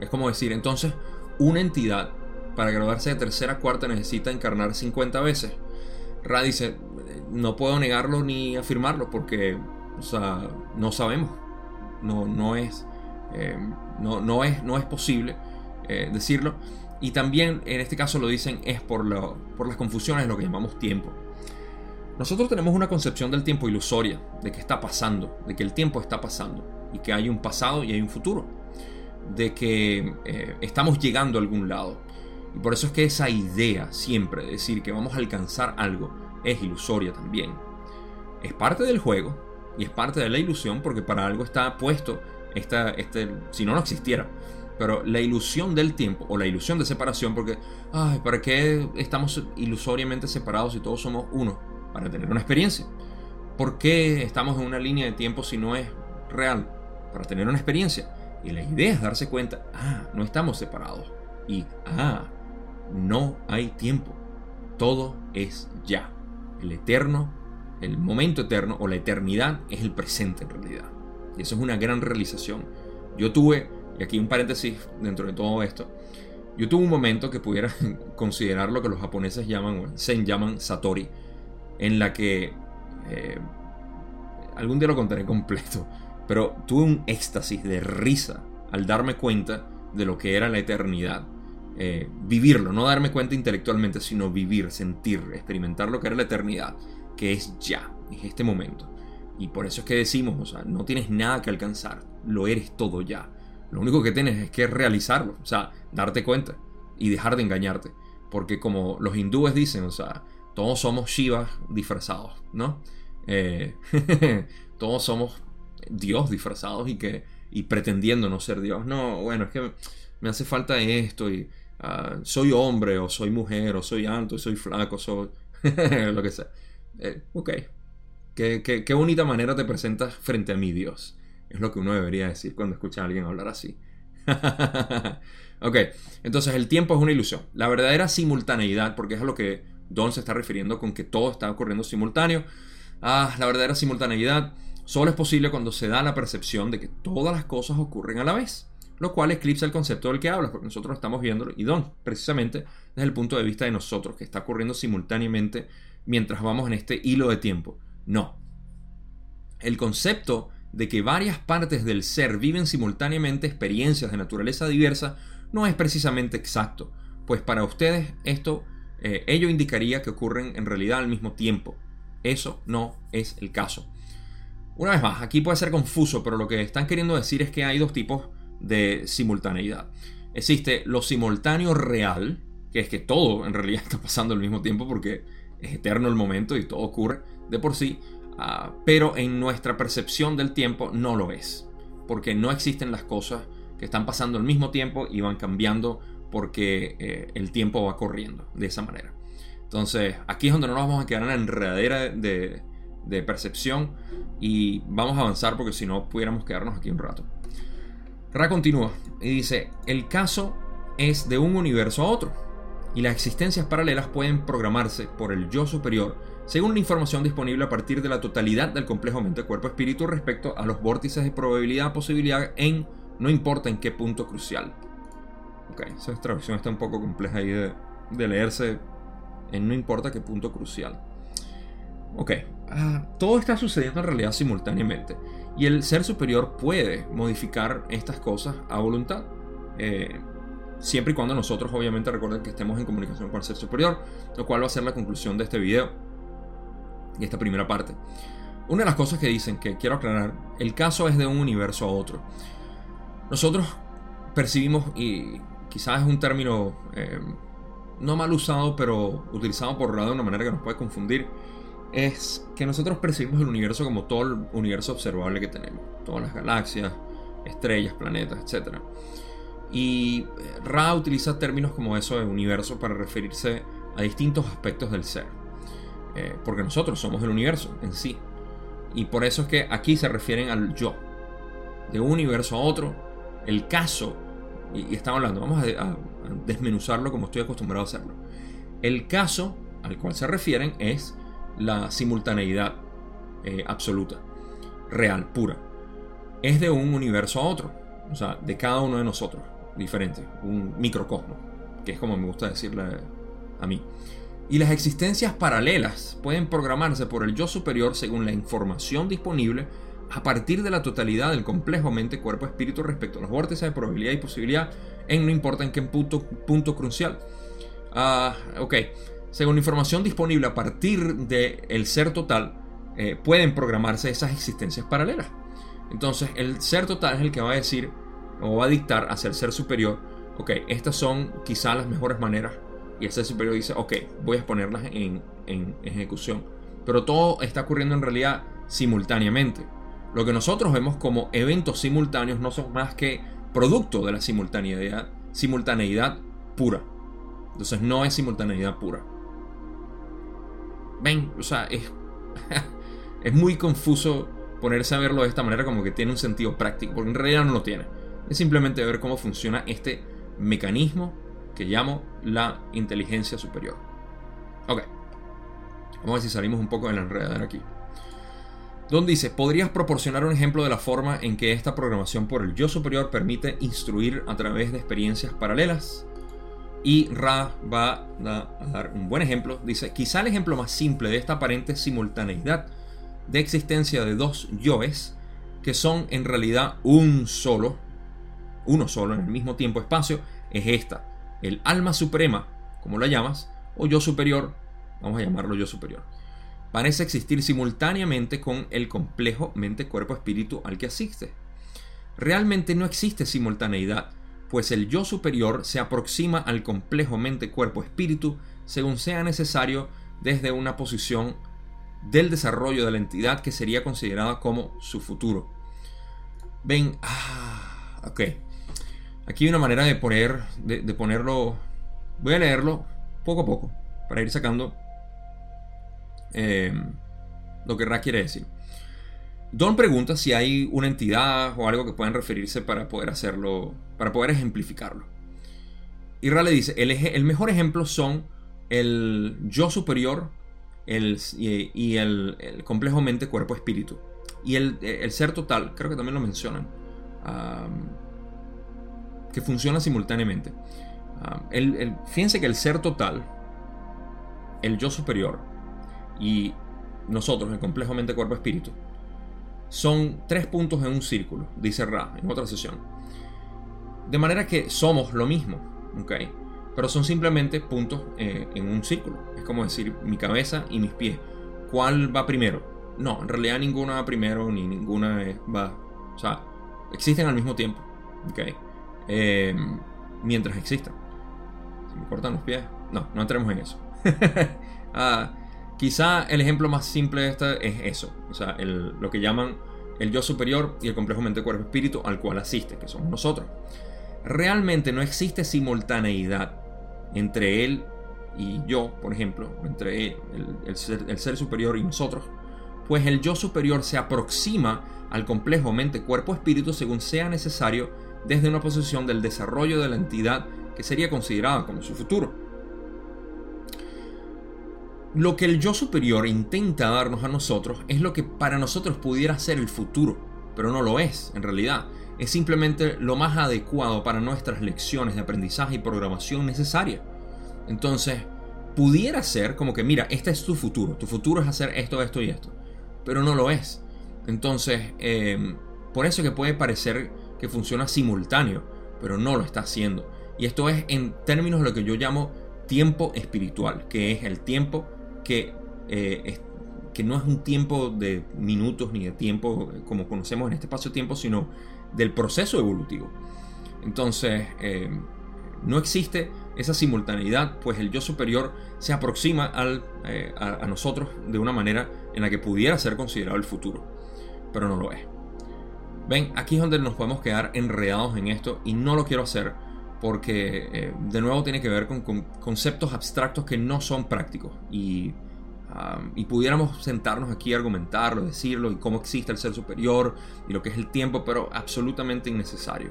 es como decir, entonces una entidad para graduarse de tercera a cuarta necesita encarnar 50 veces. Ra dice, no puedo negarlo ni afirmarlo porque no sabemos. No, no es eh, no, no, es, no es posible eh, decirlo. Y también en este caso lo dicen es por, por las confusiones de lo que llamamos tiempo. Nosotros tenemos una concepción del tiempo ilusoria, de que está pasando, de que el tiempo está pasando y que hay un pasado y hay un futuro, de que eh, estamos llegando a algún lado. Y por eso es que esa idea siempre de decir que vamos a alcanzar algo es ilusoria también. Es parte del juego y es parte de la ilusión porque para algo está puesto esta, este, si no, no existiera. Pero la ilusión del tiempo o la ilusión de separación, porque, ay, ¿para qué estamos ilusoriamente separados si todos somos uno? Para tener una experiencia. ¿Por qué estamos en una línea de tiempo si no es real? Para tener una experiencia. Y la idea es darse cuenta, ah, no estamos separados. Y, ah, no hay tiempo. Todo es ya. El eterno, el momento eterno o la eternidad es el presente en realidad. Y eso es una gran realización. Yo tuve, y aquí un paréntesis dentro de todo esto, yo tuve un momento que pudiera considerar lo que los japoneses llaman, zen llaman satori, en la que eh, algún día lo contaré completo, pero tuve un éxtasis de risa al darme cuenta de lo que era la eternidad. Eh, vivirlo, no darme cuenta intelectualmente, sino vivir, sentir, experimentar lo que era la eternidad, que es ya, es este momento. Y por eso es que decimos, no tienes nada que alcanzar, lo eres todo ya. Lo único que tienes es que realizarlo, o sea, darte cuenta y dejar de engañarte. Porque como los hindúes dicen, o sea, todos somos Shivas disfrazados, ¿no? Eh, todos somos Dios disfrazados y que y pretendiendo no ser Dios. No, bueno, es que me hace falta esto y ah, soy hombre o soy mujer o soy alto, soy flaco, soy lo que sea. Eh, ok, Qué, bonita manera te presentas frente a mi Dios. Es lo que uno debería decir cuando escucha a alguien hablar así. ok, entonces el tiempo es una ilusión. La verdadera simultaneidad, porque es a lo que Don se está refiriendo con que todo está ocurriendo simultáneo. Ah, la verdadera simultaneidad solo es posible cuando se da la percepción de que todas las cosas ocurren a la vez, lo cual eclipsa el concepto del que hablas, porque nosotros estamos viéndolo, y Don, precisamente desde el punto de vista de nosotros, que está ocurriendo simultáneamente mientras vamos en este hilo de tiempo. No. El concepto de que varias partes del ser viven simultáneamente experiencias de naturaleza diversa no es precisamente exacto, pues para ustedes esto eh, ello indicaría que ocurren en realidad al mismo tiempo. Eso no es el caso. Una vez más, aquí puede ser confuso, pero lo que están queriendo decir es que hay dos tipos de simultaneidad. Existe lo simultáneo real, que es que todo en realidad está pasando al mismo tiempo porque es eterno el momento y todo ocurre de por sí, ah, pero en nuestra percepción del tiempo no lo es, porque no existen las cosas que están pasando al mismo tiempo y van cambiando porque eh, el tiempo va corriendo de esa manera. Entonces, aquí es donde no nos vamos a quedar en la enredadera de, de percepción y vamos a avanzar porque si no pudiéramos quedarnos aquí un rato. Ra continúa y dice, el caso es de un universo a otro y las existencias paralelas pueden programarse por el yo superior según la información disponible a partir de la totalidad del complejo mente-cuerpo-espíritu respecto a los vórtices de probabilidad-posibilidad en no importa en qué punto crucial. Ok, esa traducción está un poco compleja ahí de, leerse en no importa qué punto crucial. Ok, ah, todo está sucediendo en realidad simultáneamente y el ser superior puede modificar estas cosas a voluntad. Eh, siempre y cuando nosotros obviamente recuerden que estemos en comunicación con el ser superior, lo cual va a ser la conclusión de este video y esta primera parte. Una de las cosas que dicen que quiero aclarar, el caso es de un universo a otro. Nosotros percibimos, y quizás es un término eh, no mal usado, pero utilizado por de una manera que nos puede confundir, es que nosotros percibimos el universo como todo el universo observable que tenemos, todas las galaxias, estrellas, planetas, etc. Y eh, Ra utiliza términos como eso de universo para referirse a distintos aspectos del ser, eh, porque nosotros somos el universo en sí. Y por eso es que aquí se refieren al yo, de un universo a otro, el caso, y, estamos hablando, vamos a desmenuzarlo como estoy acostumbrado a hacerlo. El caso al cual se refieren es la simultaneidad eh, absoluta, real, pura. Es de un universo a otro, o sea, de cada uno de nosotros, diferente, un microcosmo, que es como me gusta decirle a mí. Y las existencias paralelas pueden programarse por el yo superior según la información disponible a partir de la totalidad del complejo mente, cuerpo, espíritu respecto a los vórtices de probabilidad y posibilidad en no importa en qué punto, punto crucial. Ah, ok, según información disponible a partir del ser total, eh, pueden programarse esas existencias paralelas. Entonces, el ser total es el que va a decir o va a dictar hacia el ser superior, ok, estas son quizá las mejores maneras. Y el ser superior dice, ok, voy a ponerlas en, en ejecución. Pero todo está ocurriendo en realidad simultáneamente. Lo que nosotros vemos como eventos simultáneos no son más que producto de la simultaneidad, simultaneidad pura. Entonces no es simultaneidad pura ven, o sea, es, es muy confuso ponerse a verlo de esta manera como que tiene un sentido práctico, porque en realidad no lo tiene. Es simplemente ver cómo funciona este mecanismo que llamo la inteligencia superior. Ok, vamos a ver si salimos un poco de la enredadera aquí. Don dice, ¿podrías proporcionar un ejemplo de la forma en que esta programación por el yo superior permite instruir a través de experiencias paralelas? Y Ra va a dar un buen ejemplo. Dice, quizá el ejemplo más simple de esta aparente simultaneidad de existencia de dos yoes, que son en realidad un solo, uno solo en el mismo tiempo-espacio, es esta. El alma suprema, como la llamas, o yo superior, vamos a llamarlo yo superior, parece existir simultáneamente con el complejo mente-cuerpo-espíritu al que asiste. Realmente no existe simultaneidad pues el yo superior se aproxima al complejo mente-cuerpo-espíritu según sea necesario desde una posición del desarrollo de la entidad que sería considerada como su futuro. Ven, ah, ok. Aquí hay una manera de poner, de, ponerlo, voy a leerlo poco a poco para ir sacando eh, lo que Ra quiere decir. Don pregunta si hay una entidad o algo que puedan referirse para poder hacerlo, para poder ejemplificarlo. Y Ra le dice, el, mejor ejemplo son el yo superior el, y, el, complejo mente, cuerpo, espíritu. Y el, ser total, creo que también lo mencionan, que funciona simultáneamente. fíjense que el ser total, el yo superior y nosotros, el complejo mente, cuerpo, espíritu, son tres puntos en un círculo, dice Ra en otra sesión. De manera que somos lo mismo, ¿ok? Pero son simplemente puntos eh, en un círculo. Es como decir mi cabeza y mis pies. ¿Cuál va primero? No, en realidad ninguna va primero ni ninguna va... O sea, existen al mismo tiempo, ¿ok? Em, mientras existan. Si me cortan los pies. No, no entremos en eso. ah, Quizá el ejemplo más simple de esta es eso, o sea, lo que llaman el yo superior y el complejo mente-cuerpo-espíritu al cual asiste, que somos nosotros. Realmente no existe simultaneidad entre él y yo, por ejemplo, entre el, ser, superior y nosotros, pues el yo superior se aproxima al complejo mente-cuerpo-espíritu según sea necesario desde una posición del desarrollo de la entidad que sería considerada como su futuro. Lo que el yo superior intenta darnos a nosotros es lo que para nosotros pudiera ser el futuro, pero no lo es, en realidad. Es simplemente lo más adecuado para nuestras lecciones de aprendizaje y programación necesaria. Entonces, pudiera ser como que, mira, este es tu futuro, tu futuro es hacer esto, esto y esto, pero no lo es. Entonces, em, por eso que puede parecer que funciona simultáneo, pero no lo está haciendo. Y esto es en términos de lo que yo llamo tiempo espiritual, que es el tiempo que, eh, que no es un tiempo de minutos ni de tiempo eh, como conocemos en este espacio-tiempo, sino del proceso evolutivo. Entonces, eh, no existe esa simultaneidad, pues el yo superior se aproxima al, a, nosotros de una manera en la que pudiera ser considerado el futuro, pero no lo es. Ven, aquí es donde nos podemos quedar enredados en esto y no lo quiero hacer porque eh, de nuevo tiene que ver con, conceptos abstractos que no son prácticos y, y, pudiéramos sentarnos aquí a argumentarlo, decirlo y cómo existe el ser superior y lo que es el tiempo, pero absolutamente innecesario.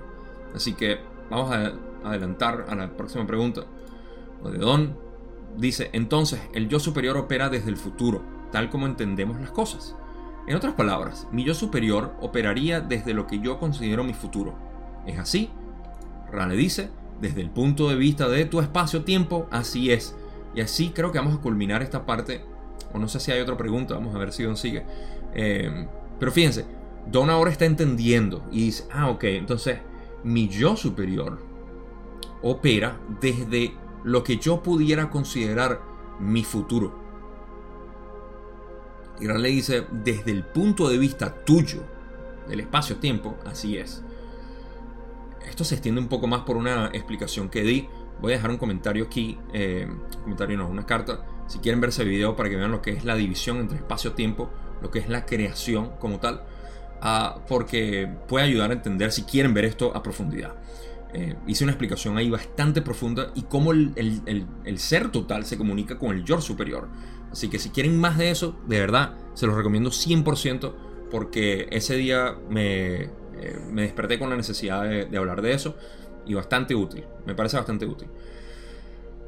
Así que vamos a adelantar a la próxima pregunta. De Don dice, entonces el yo superior opera desde el futuro, tal como entendemos las cosas. En otras palabras, mi yo superior operaría desde lo que yo considero mi futuro. ¿Es así? Rale dice, desde el punto de vista de tu espacio-tiempo, así es. Y así creo que vamos a culminar esta parte. O no sé si hay otra pregunta, vamos a ver si Don sigue. Em, pero fíjense, Don ahora está entendiendo y dice, ah, ok, entonces mi yo superior opera desde lo que yo pudiera considerar mi futuro. Y le dice, desde el punto de vista tuyo, del espacio-tiempo, así es. Esto se extiende un poco más por una explicación que di. Voy a dejar un comentario aquí, eh, comentario no, una carta, si quieren ver ese video para que vean lo que es la división entre espacio-tiempo, lo que es la creación como tal, ah, porque puede ayudar a entender si quieren ver esto a profundidad. Eh, hice una explicación ahí bastante profunda y cómo el, el, ser total se comunica con el yo superior. Así que si quieren más de eso, de verdad, se los recomiendo 100% porque ese día me, me desperté con la necesidad de, hablar de eso y bastante útil, me parece bastante útil.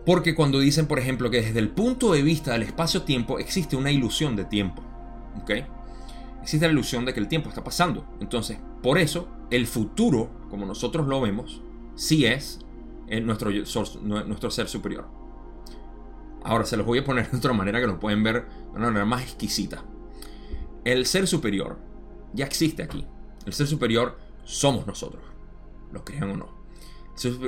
Porque cuando dicen, por ejemplo, que desde el punto de vista del espacio-tiempo existe una ilusión de tiempo, ¿ok? Existe la ilusión de que el tiempo está pasando. Entonces, por eso, el futuro, como nosotros lo vemos, sí es eh, nuestro, nuestro ser superior. Ahora se los voy a poner de otra manera que lo pueden ver de una manera más exquisita. El ser superior ya existe aquí. El ser superior somos nosotros, lo crean o no.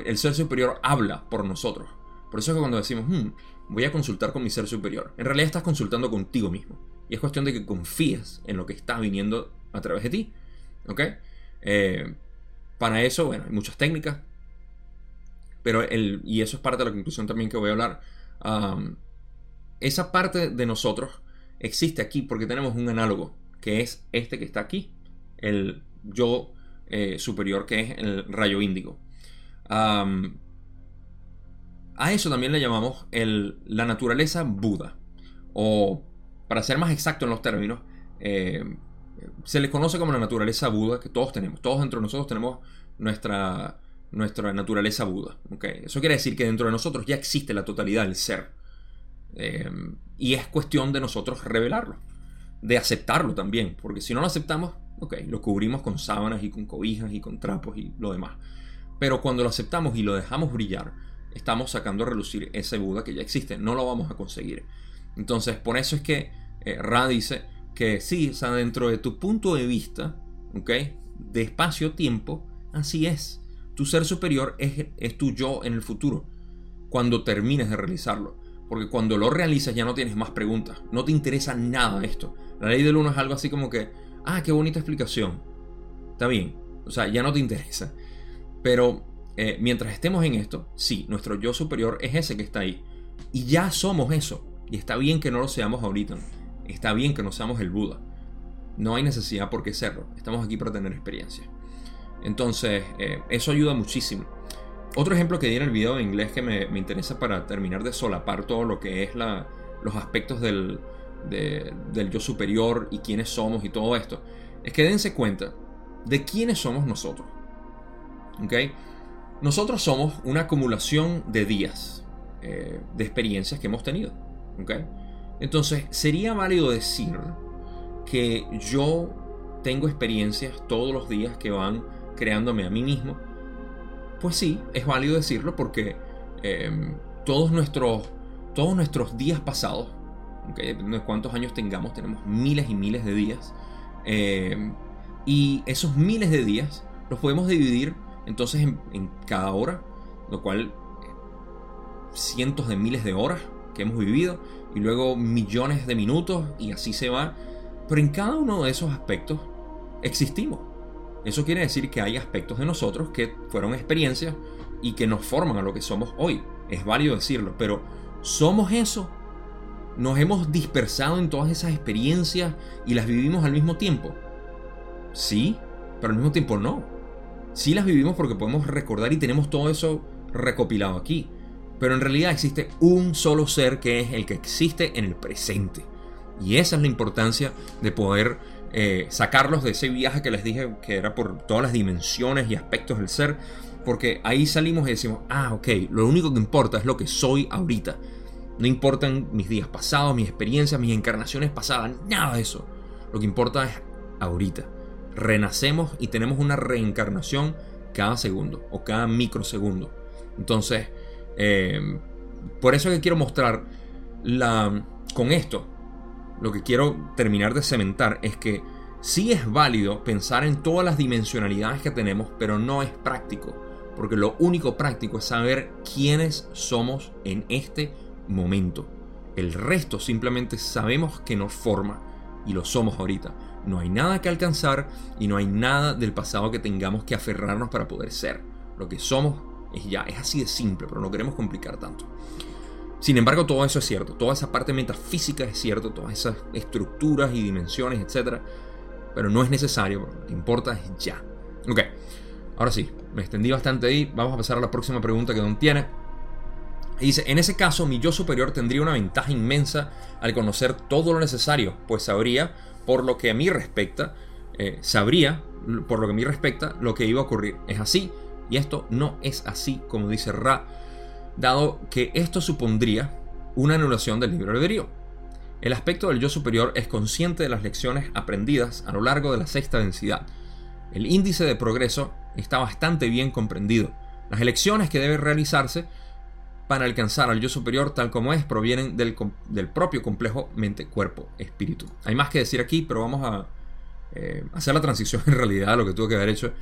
El ser superior habla por nosotros. Por eso es que cuando decimos, hmm, voy a consultar con mi ser superior, en realidad estás consultando contigo mismo. Y es cuestión de que confíes en lo que está viniendo a través de ti. ¿Ok? Eh, para eso, bueno, hay muchas técnicas. Pero el, y eso es parte de la conclusión también que voy a hablar. esa parte de nosotros existe aquí porque tenemos un análogo, que es este que está aquí el yo eh, superior que es el rayo índigo. a eso también le llamamos el, la naturaleza Buda. O, para ser más exacto en los términos, eh, se le conoce como la naturaleza Buda que todos tenemos. Todos dentro de nosotros tenemos nuestra, nuestra naturaleza Buda. ¿okay? Eso quiere decir que dentro de nosotros ya existe la totalidad del ser. Eh, y es cuestión de nosotros revelarlo, de aceptarlo también, porque si no lo aceptamos, ok, lo cubrimos con sábanas y con cobijas y con trapos y lo demás. Pero cuando lo aceptamos y lo dejamos brillar, estamos sacando a relucir ese Buda que ya existe, no lo vamos a conseguir. Entonces, por eso es que eh, Ra dice que sí, o dentro de tu punto de vista, ¿ok? De espacio-tiempo, así es. Tu ser superior es, es tu yo en el futuro, cuando termines de realizarlo. Porque cuando lo realizas ya no tienes más preguntas, no te interesa nada esto. La ley del uno es algo así como que, ah, qué bonita explicación. Está bien, o sea, ya no te interesa. Pero eh, mientras estemos en esto, sí, nuestro yo superior es ese que está ahí. Y ya somos eso. Y está bien que no lo seamos ahorita. Está bien que no seamos el Buda. No hay necesidad por qué serlo. Estamos aquí para tener experiencia. Entonces, eh, eso ayuda muchísimo. Otro ejemplo que di en el video de inglés que me, interesa para terminar de solapar todo lo que es la, los aspectos del, del yo superior y quiénes somos y todo esto, es que dense cuenta de quiénes somos nosotros. ¿Ok? Nosotros somos una acumulación de días, eh, de experiencias que hemos tenido. ¿Ok? Entonces, sería válido decir que yo tengo experiencias todos los días que van creándome a mí mismo. Pues sí, es válido decirlo porque em, todos, nuestros, todos nuestros días pasados, ¿okay? cuántos años tengamos, tenemos miles y miles de días. Em, y esos miles de días los podemos dividir entonces en, en cada hora, lo cual cientos de miles de horas que hemos vivido y luego millones de minutos y así se va. Pero en cada uno de esos aspectos existimos. Eso quiere decir que hay aspectos de nosotros que fueron experiencias y que nos forman a lo que somos hoy. Es válido decirlo, pero ¿somos eso? ¿Nos hemos dispersado en todas esas experiencias y las vivimos al mismo tiempo? Sí, pero al mismo tiempo no. Sí las vivimos porque podemos recordar y tenemos todo eso recopilado aquí. Pero en realidad existe un solo ser que es el que existe en el presente. Y esa es la importancia de poder eh, sacarlos de ese viaje que les dije que era por todas las dimensiones y aspectos del ser. Porque ahí salimos y decimos, ah, ok, lo único que importa es lo que soy ahorita. No importan mis días pasados, mis experiencias, mis encarnaciones pasadas, nada de eso. Lo que importa es ahorita. Renacemos y tenemos una reencarnación cada segundo o cada microsegundo. Entonces, eh, por eso que quiero mostrar la, con esto, lo que quiero terminar de cementar es que sí es válido pensar en todas las dimensionalidades que tenemos, pero no es práctico. Porque lo único práctico es saber quiénes somos en este momento. El resto simplemente sabemos que nos forma y lo somos ahorita. No hay nada que alcanzar y no hay nada del pasado que tengamos que aferrarnos para poder ser. Lo que somos es ya, es así de simple, pero no queremos complicar tanto. Sin embargo, todo eso es cierto, toda esa parte metafísica es cierto, todas esas estructuras y dimensiones, etc. Pero no es necesario, lo que importa es ya. Ok, ahora sí, me extendí bastante ahí, vamos a pasar a la próxima pregunta que Don tiene. Dice, en ese caso mi yo superior tendría una ventaja inmensa al conocer todo lo necesario, pues sabría, por lo que a mí respecta, eh, sabría, por lo que a mí respecta, lo que iba a ocurrir. Es así, y esto no es así como dice Ra, dado que esto supondría una anulación del libre albedrío. El aspecto del yo superior es consciente de las lecciones aprendidas a lo largo de la sexta densidad. El índice de progreso está bastante bien comprendido. Las elecciones que deben realizarse para alcanzar al yo superior tal como es provienen del, del propio complejo mente-cuerpo-espíritu. Hay más que decir aquí, pero vamos a eh, hacer la transición en realidad a lo que tuvo que haber hecho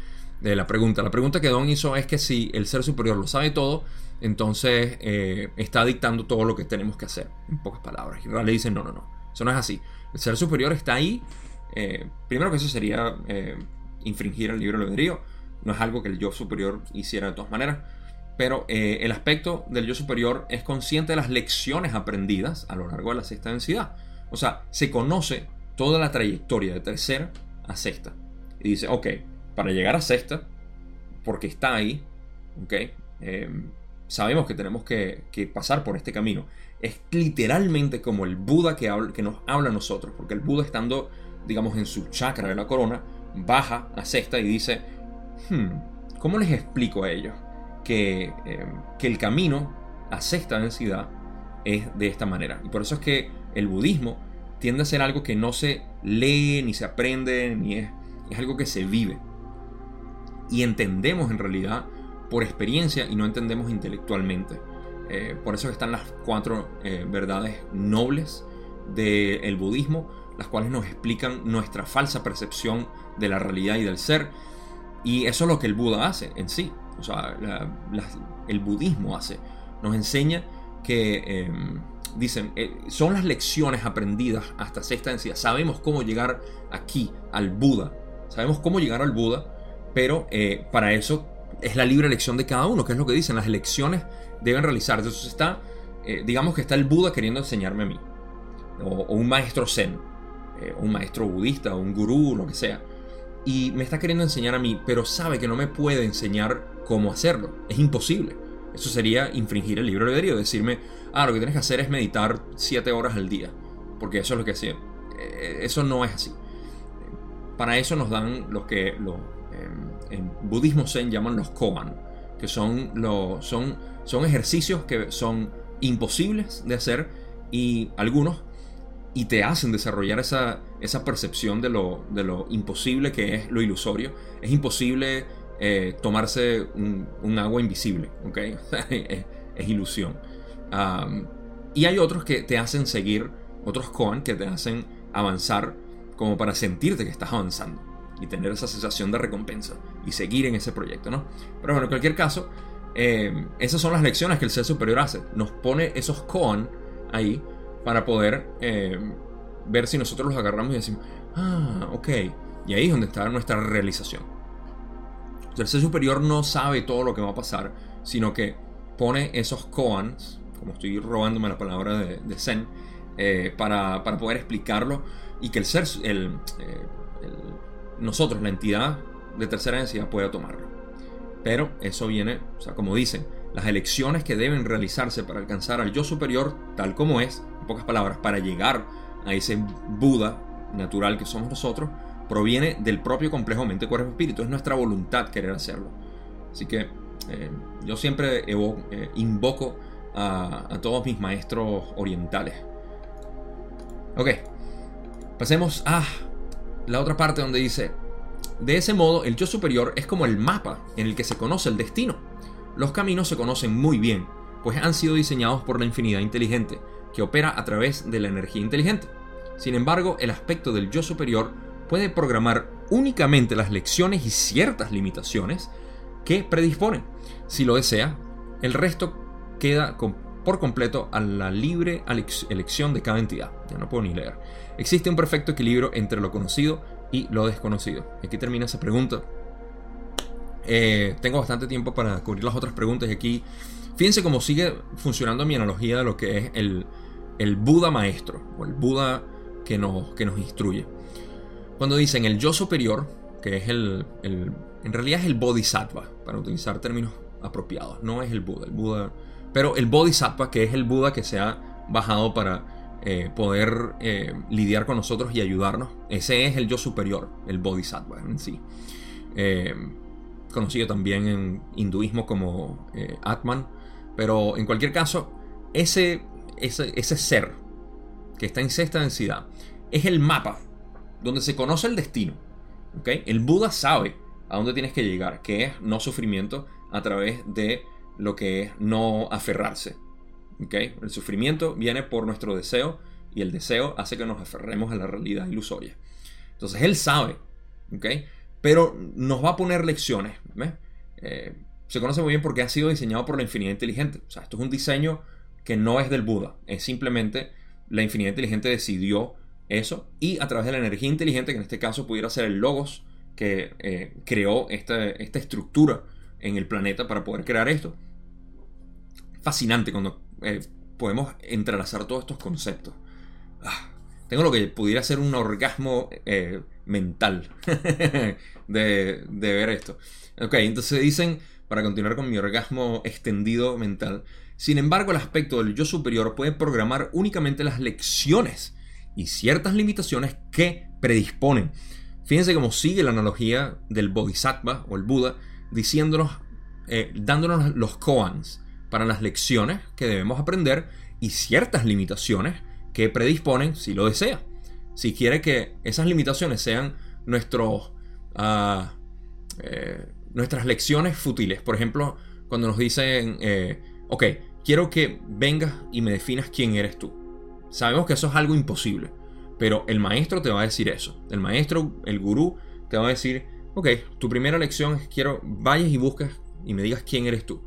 de la pregunta. La pregunta que Don hizo es que si el ser superior lo sabe todo, entonces eh, está dictando todo lo que tenemos que hacer, en pocas palabras. Y Ra le dice, no, no, no, eso no es así. El ser superior está ahí. Eh, primero que eso sería eh, infringir el libre albedrío. No es algo que el yo superior hiciera de todas maneras. Pero el aspecto del yo superior es consciente de las lecciones aprendidas a lo largo de la sexta densidad. O sea, se conoce toda la trayectoria de tercera a sexta. Y dice, ok, para llegar a sexta, porque está ahí, ¿ok? Em, sabemos que tenemos que, pasar por este camino. Es literalmente como el Buda que, que nos habla a nosotros, porque el Buda estando, digamos, en su chakra de la corona, baja a sexta y dice, hmm, ¿cómo les explico a ellos que, em, que el camino a sexta densidad es de esta manera. Y por eso es que el budismo tiende a ser algo que no se lee, ni se aprende, ni es, es algo que se vive. Y entendemos en realidad por experiencia y no entendemos intelectualmente. Eh, por eso están las cuatro eh, verdades nobles del budismo, las cuales nos explican nuestra falsa percepción de la realidad y del ser. Y eso es lo que el Buda hace en sí. O sea, el budismo hace. Nos enseña que, em, dicen, eh, son las lecciones aprendidas hasta sexta densidad. Sabemos cómo llegar aquí, al Buda. Sabemos cómo llegar al Buda, pero eh, para eso es la libre elección de cada uno, que es lo que dicen. Las elecciones deben realizarse. Entonces está, eh, digamos que está el Buda queriendo enseñarme a mí. O, un maestro zen, un maestro budista, un gurú, lo que sea. Y me está queriendo enseñar a mí, pero sabe que no me puede enseñar cómo hacerlo. Es imposible. Eso sería infringir el libro de albedrío, decirme, ah, lo que tienes que hacer es meditar 7 horas al día, porque eso es lo que hacía. Eh, eso no es así. Para eso nos dan lo que lo, em, en budismo zen llaman los koan, que son, los, son, son ejercicios que son imposibles de hacer y algunos y te hacen desarrollar esa, esa percepción de lo, de lo imposible que es lo ilusorio. Es imposible eh, tomarse un, agua invisible, ¿ok? es, ilusión. y hay otros que te hacen seguir, otros koan que te hacen avanzar como para sentirte que estás avanzando y tener esa sensación de recompensa y seguir en ese proyecto, ¿no? Pero bueno, en cualquier caso, eh, esas son las lecciones que el ser superior hace. Nos pone esos koan ahí para poder eh, ver si nosotros los agarramos y decimos, ah, ok. Y ahí es donde está nuestra realización. El ser superior no sabe todo lo que va a pasar, sino que pone esos koans, como estoy robándome la palabra de, Zen, eh, para, poder explicarlo y que el ser, el, eh, nosotros, la entidad de tercera densidad, pueda tomarlo. Pero eso viene, o sea, como dicen, las elecciones que deben realizarse para alcanzar al yo superior, tal como es, en pocas palabras, para llegar a ese Buda natural que somos nosotros, proviene del propio complejo mente, cuerpo, espíritu. Es nuestra voluntad querer hacerlo. Así que eh, yo siempre eh, invoco a, todos mis maestros orientales. Ok, pasemos a la otra parte donde dice, de ese modo el yo superior es como el mapa en el que se conoce el destino. Los caminos se conocen muy bien, pues han sido diseñados por la infinidad inteligente, que opera a través de la energía inteligente. Sin embargo, el aspecto del yo superior puede programar únicamente las lecciones y ciertas limitaciones que predispone. Si lo desea, el resto queda por completo a la libre elección de cada entidad. Ya no puedo ni leer. Existe un perfecto equilibrio entre lo conocido y lo desconocido. Aquí termina esa pregunta. Eh, tengo bastante tiempo para cubrir las otras preguntas y aquí fíjense cómo sigue funcionando mi analogía de lo que es el, el Buda maestro o el Buda que nos, que nos instruye. Cuando dicen el yo superior, que es el, en realidad es el bodhisattva, para utilizar términos apropiados, no es el Buda, el Buda, pero el bodhisattva, que es el Buda que se ha bajado para eh, poder eh, lidiar con nosotros y ayudarnos, ese es el yo superior, el bodhisattva en sí. Eh, conocido también en hinduismo como Atman, pero en cualquier caso, ese, ese, ese ser que está en sexta densidad es el mapa donde se conoce el destino. ¿okay? El Buda sabe a dónde tienes que llegar, que es no sufrimiento a través de lo que es no aferrarse. ¿okay? El sufrimiento viene por nuestro deseo y el deseo hace que nos aferremos a la realidad ilusoria. Entonces él sabe, ¿okay? pero nos va a poner lecciones. Eh, se conoce muy bien porque ha sido diseñado por la infinidad inteligente. O sea, esto es un diseño que no es del Buda, es simplemente la infinidad inteligente decidió eso y a través de la energía inteligente, que en este caso pudiera ser el logos que eh, creó esta, esta, estructura en el planeta para poder crear esto. Fascinante cuando eh, podemos entrelazar todos estos conceptos. Ah, tengo lo que pudiera ser un orgasmo eh, mental de, de ver esto. Ok, entonces dicen, para continuar con mi orgasmo extendido mental, sin embargo el aspecto del yo superior puede programar únicamente las lecciones y ciertas limitaciones que predisponen. Fíjense cómo sigue la analogía del Bodhisattva o el Buda, diciéndonos, eh, dándonos los koans para las lecciones que debemos aprender y ciertas limitaciones que predisponen si lo desea. Si quiere que esas limitaciones sean nuestros, ah, eh, nuestras lecciones fútiles. Por ejemplo, cuando nos dicen, eh, ok, quiero que vengas y me definas quién eres tú. Sabemos que eso es algo imposible, pero el maestro te va a decir eso. El maestro, el gurú, te va a decir, ok, tu primera lección es quiero vayas y busques y me digas quién eres tú.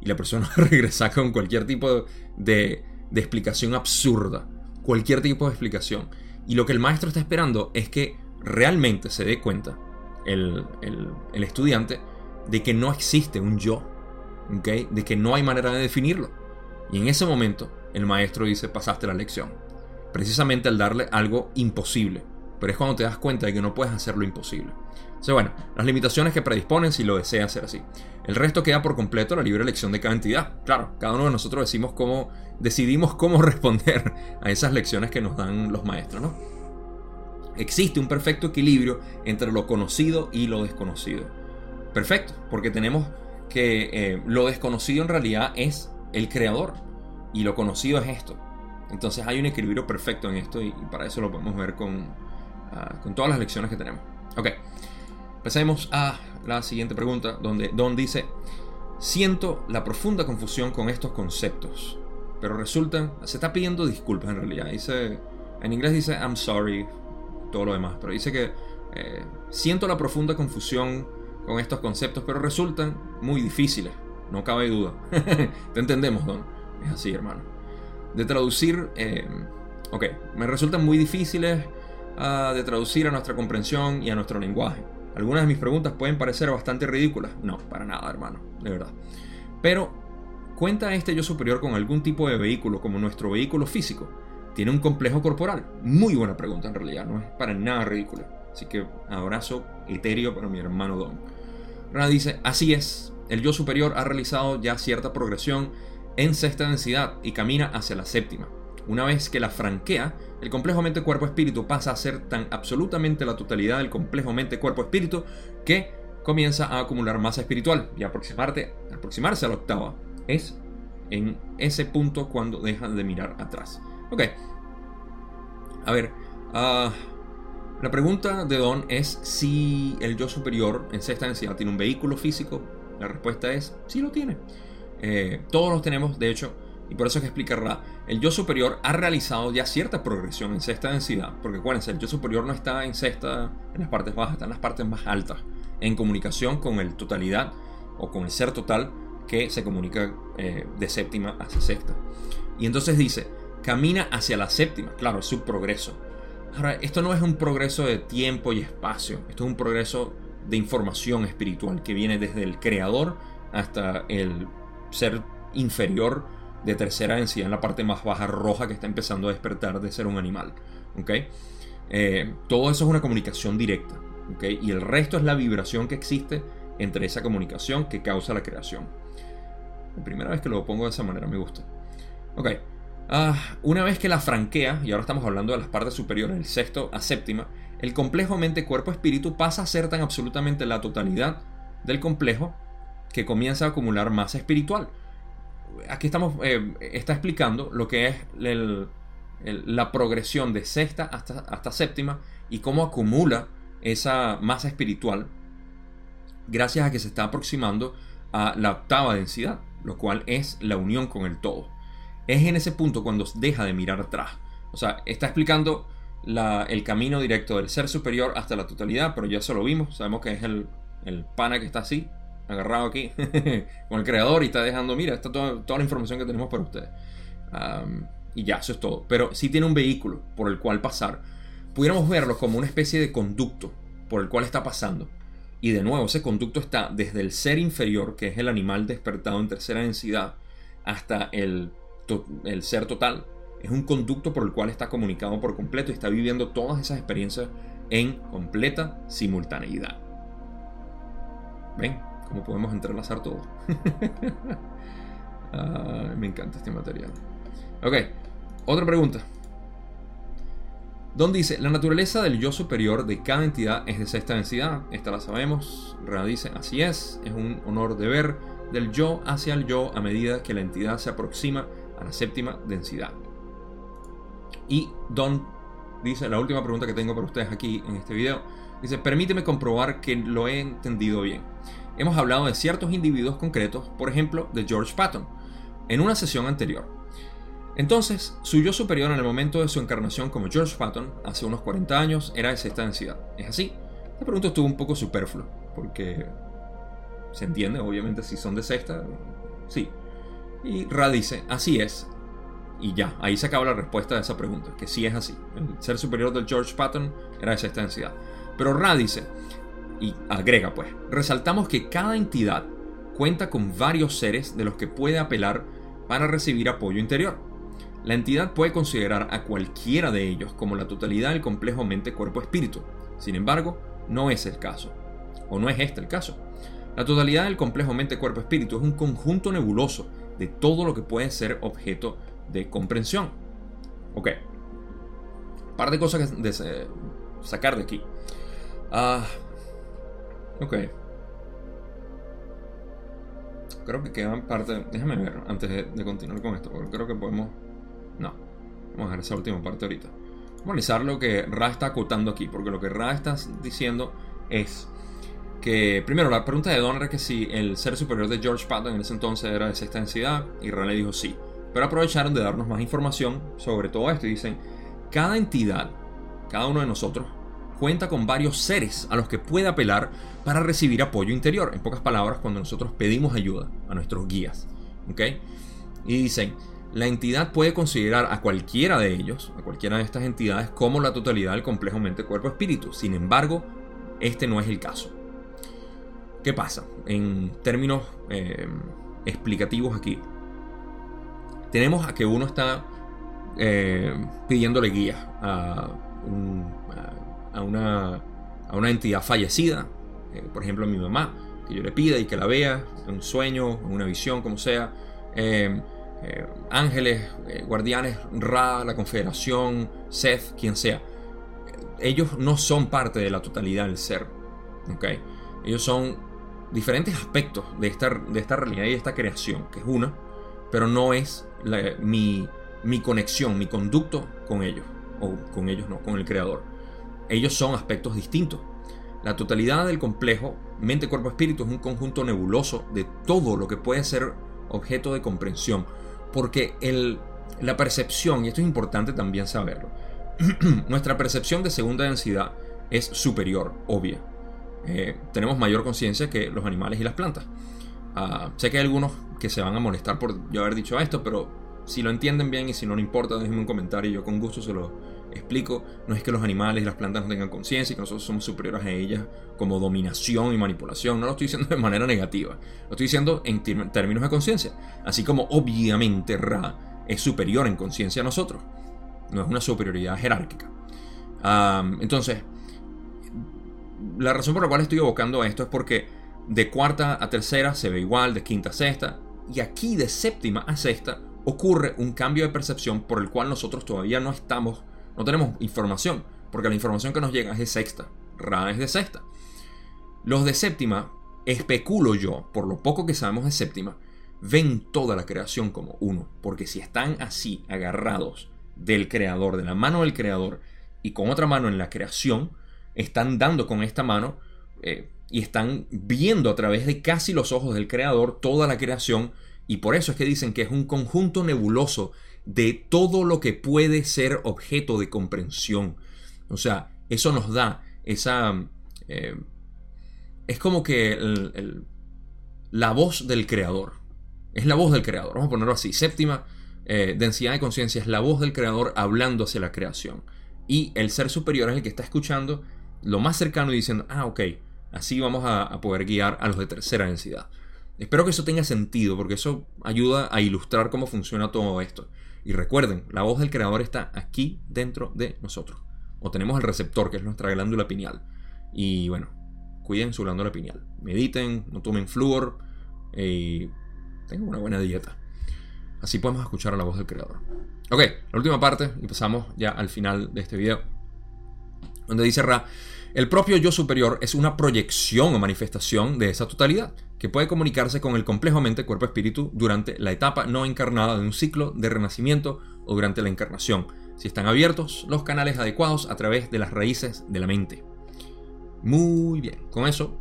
Y la persona regresa con cualquier tipo de, de explicación absurda. Cualquier tipo de explicación. Y lo que el maestro está esperando es que realmente se dé cuenta el, el, estudiante de que no existe un yo. ¿okay? De que no hay manera de definirlo. Y en ese momento el maestro dice pasaste la lección. Precisamente al darle algo imposible. Pero es cuando te das cuenta de que no puedes hacer lo imposible. Entonces, bueno, las limitaciones que predisponen si lo desea hacer así. El resto queda por completo la libre elección de cada entidad. Claro, cada uno de nosotros decimos cómo, decidimos cómo responder a esas lecciones que nos dan los maestros, ¿no? Existe un perfecto equilibrio entre lo conocido y lo desconocido. Perfecto, porque tenemos que eh, lo desconocido en realidad es el creador y lo conocido es esto. Entonces hay un equilibrio perfecto en esto y, para eso lo podemos ver con, ah, con todas las lecciones que tenemos. Ok. Pasemos a la siguiente pregunta, donde Don dice, siento la profunda confusión con estos conceptos, pero resulta, se está pidiendo disculpas en realidad, dice, en inglés dice I'm sorry, todo lo demás, pero dice que eh, siento la profunda confusión con estos conceptos, pero resultan muy difíciles, no cabe duda. Te entendemos, Don, es así, hermano. De traducir, eh, ok, me resultan muy difíciles uh, de traducir a nuestra comprensión y a nuestro lenguaje. Algunas de mis preguntas pueden parecer bastante ridículas. No, para nada, hermano, de verdad. Pero, ¿cuenta este yo superior con algún tipo de vehículo como nuestro vehículo físico? ¿Tiene un complejo corporal? Muy buena pregunta en realidad, no es para nada ridícula. Así que abrazo etéreo para mi hermano Don. Rana dice, así es, el yo superior ha realizado ya cierta progresión en sexta densidad y camina hacia la séptima. Una vez que la franquea, el complejo mente cuerpo espíritu pasa a ser tan absolutamente la totalidad del complejo mente cuerpo espíritu que comienza a acumular masa espiritual y aproximarse a la octava. Es en ese punto cuando deja de mirar atrás. Ok. A ver. Ah, la pregunta de Don es si el yo superior en sexta densidad tiene un vehículo físico. La respuesta es sí lo tiene. Eh, todos los tenemos, de hecho, y por eso es que explica Ra, el yo superior ha realizado ya cierta progresión en sexta densidad, porque acuérdense, el yo superior no está en sexta, en las partes bajas, está en las partes más altas, en comunicación con el totalidad o con el ser total que se comunica eh, de séptima hacia sexta. Y entonces dice, camina hacia la séptima, claro, es su progreso. Ahora, esto no es un progreso de tiempo y espacio, esto es un progreso de información espiritual que viene desde el creador hasta el ser inferior de tercera densidad en la parte más baja roja que está empezando a despertar de ser un animal. Eh, todo eso es una comunicación directa. Y el resto es la vibración que existe entre esa comunicación que causa la creación. La primera vez que lo pongo de esa manera me gusta. Ok. Ah, una vez que la franquea, y ahora estamos hablando de las partes superiores, el sexto a séptima, el complejo mente, cuerpo, espíritu pasa a ser tan absolutamente la totalidad del complejo que comienza a acumular masa espiritual aquí estamos, eh, está explicando lo que es la progresión de sexta hasta, hasta séptima y cómo acumula esa masa espiritual gracias a que se está aproximando a la octava densidad, lo cual es la unión con el todo. Es en ese punto cuando deja de mirar atrás. O sea, está explicando el camino directo del ser superior hasta la totalidad, pero ya eso lo vimos, sabemos que es el, el pana que está así, agarrado aquí con el creador y está dejando, mira, está toda, toda la información que tenemos para ustedes. y ya, eso es todo. Pero si tiene un vehículo por el cual pasar. Pudiéramos verlo como una especie de conducto por el cual está pasando. Y de nuevo, ese conducto está desde el ser inferior, que es el animal despertado en tercera densidad, hasta el, el ser total. Es un conducto por el cual está comunicado por completo y está viviendo todas esas experiencias en completa simultaneidad. ¿Ven? Como podemos entrelazar todo. me encanta este material. Ok, otra pregunta. Don dice, la naturaleza del yo superior de cada entidad es de sexta densidad. Esta la sabemos. Rana dice, así es. Es un honor de ver del yo hacia el yo a medida que la entidad se aproxima a la séptima densidad. Y Don dice, la última pregunta que tengo para ustedes aquí en este video, dice, permíteme comprobar que lo he entendido bien. Hemos hablado de ciertos individuos concretos, por ejemplo, de George Patton, en una sesión anterior. Entonces, su yo superior en el momento de su encarnación como George Patton, hace unos 40 años, era de sexta densidad. ¿Es así? Esta pregunta estuvo un poco superflua, porque se entiende, obviamente, si son de sexta, sí. Y Ra dice, así es. Y ya, ahí se acaba la respuesta de esa pregunta, que sí es así. El ser superior del George Patton era de sexta densidad. Pero Ra dice, y agrega pues, resaltamos que cada entidad cuenta con varios seres de los que puede apelar para recibir apoyo interior. La entidad puede considerar a cualquiera de ellos como la totalidad del complejo mente-cuerpo-espíritu. Sin embargo, no es el caso. O no es este el caso. La totalidad del complejo mente-cuerpo-espíritu es un conjunto nebuloso de todo lo que puede ser objeto de comprensión. Ok. Un par de cosas que de, sacar de aquí. Ah. Ok. Creo que quedan parte. Déjame ver antes de, continuar con esto, porque creo que podemos. No. Vamos a dejar esa última parte ahorita. Vamos a analizar lo que Ra está acotando aquí, porque lo que Ra está diciendo es que, primero, la pregunta de Don era que si el ser superior de George Patton en ese entonces era de sexta densidad, y Ra le dijo sí. Pero aprovecharon de darnos más información sobre todo esto y dicen, cada entidad, cada uno de nosotros, cuenta con varios seres a los que puede apelar para recibir apoyo interior. En pocas palabras, cuando nosotros pedimos ayuda a nuestros guías. ¿Ok? Y dicen, la entidad puede considerar a cualquiera de ellos, a cualquiera de estas entidades, como la totalidad del complejo mente-cuerpo-espíritu. Sin embargo, este no es el caso. ¿Qué pasa? En términos eh, explicativos aquí. Tenemos a que uno está eh, pidiéndole guía a, a, una, a, una, entidad fallecida, eh, por ejemplo a mi mamá, que yo le pida y que la vea, en un sueño, en una visión, como sea. Eh, ángeles, guardianes, Ra, la Confederación, Seth, quien sea. Ellos no son parte de la totalidad del ser. ¿okay? Ellos son diferentes aspectos de esta, de esta realidad y de esta creación, que es una, pero no es mi, mi conexión, mi conducto con ellos, o con ellos no, con el creador. Ellos son aspectos distintos. La totalidad del complejo mente, cuerpo, espíritu es un conjunto nebuloso de todo lo que puede ser objeto de comprensión. Porque el, la percepción, y esto es importante también saberlo, nuestra percepción de segunda densidad es superior, obvia. Eh, tenemos mayor conciencia que los animales y las plantas. Ah, sé que hay algunos que se van a molestar por yo haber dicho esto, pero si lo entienden bien y si no le importa, déjenme un comentario y yo con gusto se lo explico. No es que los animales y las plantas no tengan conciencia y que nosotros somos superiores a ellas como dominación y manipulación. No lo estoy diciendo de manera negativa. Lo estoy diciendo en términos de conciencia. Así como obviamente Ra es superior en conciencia a nosotros. No es una superioridad jerárquica. entonces, la razón por la cual estoy evocando esto es porque de cuarta a tercera se ve igual, de quinta a sexta, y aquí de séptima a sexta ocurre un cambio de percepción por el cual nosotros todavía no estamos, no tenemos información, porque la información que nos llega es de sexta, Ra es de sexta. Los de séptima, especulo yo, por lo poco que sabemos de séptima, ven toda la creación como uno, porque si están así agarrados del creador, de la mano del creador, y con otra mano en la creación, están dando con esta mano eh, y están viendo a través de casi los ojos del creador toda la creación y por eso es que dicen que es un conjunto nebuloso de todo lo que puede ser objeto de comprensión. O sea, eso nos da esa... Eh, es como que la voz del creador. Es la voz del creador. Vamos a ponerlo así. Séptima eh, densidad de conciencia es la voz del creador hablando hacia la creación. Y el ser superior es el que está escuchando lo más cercano y diciendo, ah, ok, Así vamos a, poder guiar a los de tercera densidad. Espero que eso tenga sentido porque eso ayuda a ilustrar cómo funciona todo esto. Y recuerden, la voz del creador está aquí dentro de nosotros. O tenemos el receptor, que es nuestra glándula pineal. Y bueno, cuiden su glándula pineal. Mediten, no tomen flúor y tengan una buena dieta. Así podemos escuchar a la voz del creador. Ok, la última parte y pasamos ya al final de este video. Donde dice Ra, El propio yo superior es una proyección o manifestación de esa totalidad, que puede comunicarse con el complejo mente cuerpo-espíritu durante la etapa no encarnada de un ciclo de renacimiento o durante la encarnación, si están abiertos los canales adecuados a través de las raíces de la mente. Muy bien, con eso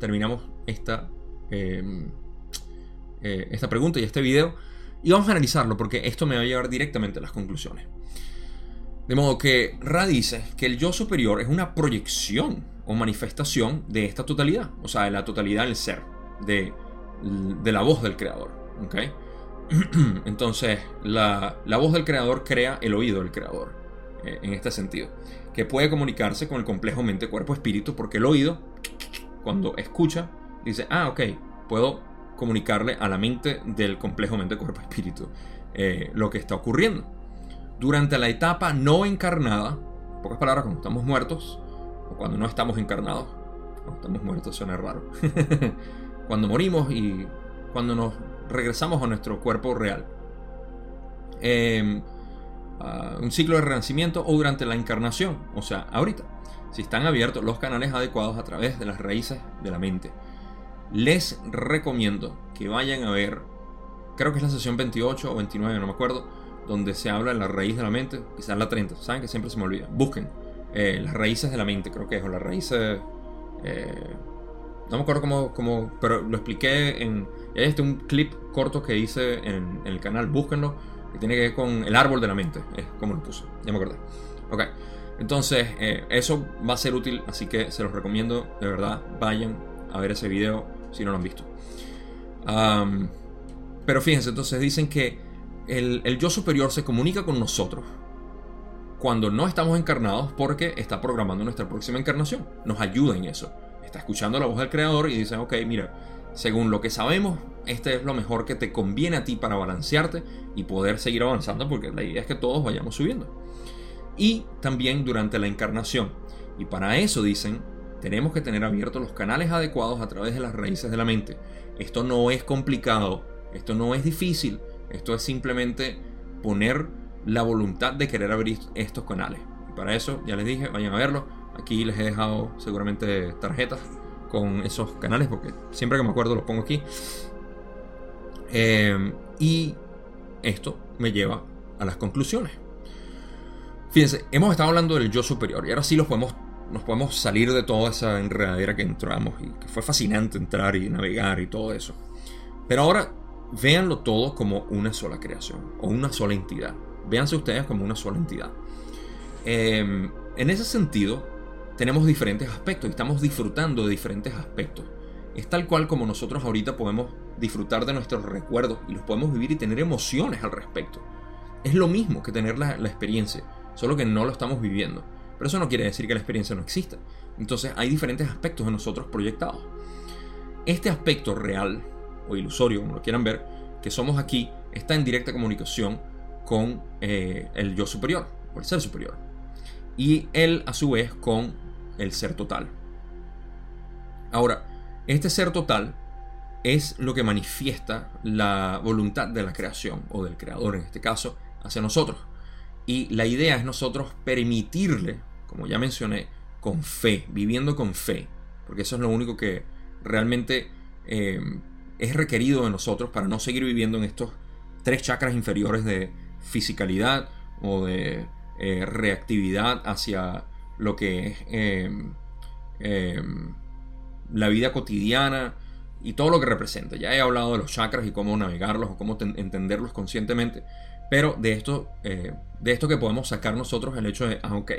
terminamos esta, em, eh, esta pregunta y este video y vamos a analizarlo porque esto me va a llevar directamente a las conclusiones. De modo que Ra dice que el yo superior es una proyección o manifestación de esta totalidad, o sea, de la totalidad del ser, de, de la voz del creador. ¿okay? Entonces, la, voz del creador crea el oído del creador, eh, en este sentido, que puede comunicarse con el complejo mente, cuerpo, espíritu, porque el oído, cuando escucha, dice, ah, ok, puedo comunicarle a la mente del complejo mente, cuerpo, espíritu eh, lo que está ocurriendo. Durante la etapa no encarnada, en pocas palabras, cuando estamos muertos, o cuando no estamos encarnados, cuando estamos muertos suena raro, cuando morimos y cuando nos regresamos a nuestro cuerpo real. Em, un ciclo de renacimiento o durante la encarnación, o sea, ahorita, si están abiertos los canales adecuados a través de las raíces de la mente. Les recomiendo que vayan a ver, creo que es la sesión 28 o 29, no me acuerdo, donde se habla de la raíz de la mente, quizás la 30, saben que siempre se me olvida. Busquen eh, las raíces de la mente, creo que es, o las raíces... Eh, no me acuerdo cómo, cómo, pero lo expliqué en este un clip corto que hice en, el canal, búsquenlo, que tiene que ver con el árbol de la mente, es como lo puse, ya me acordé. Ok, entonces eh, eso va a ser útil, así que se los recomiendo, de verdad, vayan a ver ese video si no lo han visto. pero fíjense, entonces dicen que el, el yo superior se comunica con nosotros cuando no estamos encarnados porque está programando nuestra próxima encarnación. Nos ayuda en eso. Está escuchando la voz del creador y dice, ok, mira, según lo que sabemos, este es lo mejor que te conviene a ti para balancearte y poder seguir avanzando porque la idea es que todos vayamos subiendo. Y también durante la encarnación. Y para eso dicen, tenemos que tener abiertos los canales adecuados a través de las raíces de la mente. Esto no es complicado, esto no es difícil, esto es simplemente poner la voluntad de querer abrir estos canales. Y para eso, ya les dije, vayan a verlo. Aquí les he dejado seguramente tarjetas con esos canales, porque siempre que me acuerdo los pongo aquí. Eh, y esto me lleva a las conclusiones. Fíjense, hemos estado hablando del yo superior y ahora sí los podemos, nos podemos salir de toda esa enredadera que entramos y que fue fascinante entrar y navegar y todo eso. Pero ahora véanlo todo como una sola creación o una sola entidad. Véanse ustedes como una sola entidad. Eh, en ese sentido, tenemos diferentes aspectos y estamos disfrutando de diferentes aspectos. Es tal cual como nosotros ahorita podemos disfrutar de nuestros recuerdos y los podemos vivir y tener emociones al respecto. Es lo mismo que tener la, experiencia, solo que no lo estamos viviendo. Pero eso no quiere decir que la experiencia no exista. Entonces hay diferentes aspectos de nosotros proyectados. Este aspecto real o ilusorio, como lo quieran ver, que somos aquí, está en directa comunicación con eh, el yo superior o el ser superior. Y él a su vez con el ser total. Ahora, este ser total es lo que manifiesta la voluntad de la creación, o del creador en este caso, hacia nosotros. Y la idea es nosotros permitirle, como ya mencioné, con fe, viviendo con fe, porque eso es lo único que realmente eh, es requerido de nosotros para no seguir viviendo en estos tres chakras inferiores de fisicalidad o de eh, reactividad hacia lo que es em, em, la vida cotidiana y todo lo que representa. Ya he hablado de los chakras y cómo navegarlos o cómo entenderlos conscientemente, pero de esto, eh, de esto que podemos sacar nosotros el hecho de, ah, ok,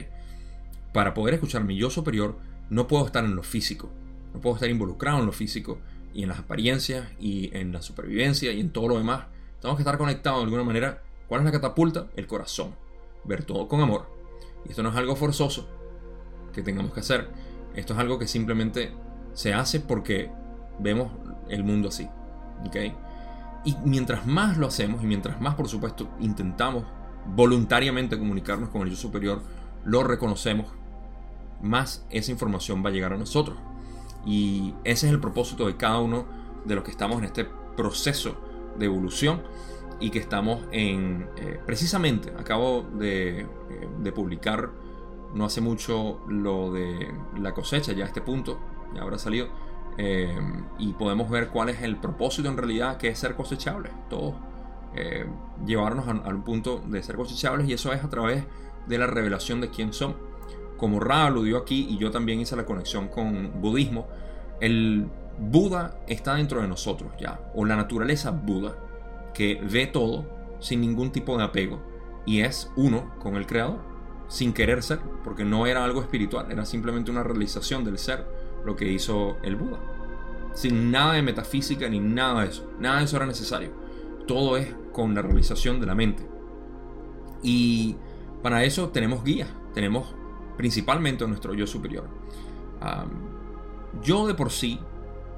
para poder escuchar mi yo superior no puedo estar en lo físico, no puedo estar involucrado en lo físico y en las apariencias y en la supervivencia y en todo lo demás. Tenemos que estar conectados de alguna manera. ¿Cuál es la catapulta? El corazón. Ver todo con amor. Y esto no es algo forzoso, que tengamos que hacer. Esto es algo que simplemente se hace porque vemos el mundo así. Y mientras más lo hacemos y mientras más, por supuesto, intentamos voluntariamente comunicarnos con el yo superior, lo reconocemos, más esa información va a llegar a nosotros. Y ese es el propósito de cada uno de los que estamos en este proceso de evolución y que estamos en, eh, precisamente, acabo de, eh, de publicar no hace mucho lo de la cosecha, ya a este punto, ya habrá salido. Eh, y podemos ver cuál es el propósito en realidad, que es ser cosechables. Todos eh, llevarnos al punto de ser cosechables y eso es a través de la revelación de quién son. Como Ra aludió aquí y yo también hice la conexión con budismo, el Buda está dentro de nosotros ya, o la naturaleza Buda, que ve todo sin ningún tipo de apego y es uno con el Creador, sin querer ser, porque no era algo espiritual, era simplemente una realización del ser lo que hizo el Buda. Sin nada de metafísica ni nada de eso, nada de eso era necesario. Todo es con la realización de la mente. Y para eso tenemos guías, tenemos principalmente nuestro yo superior. yo de por sí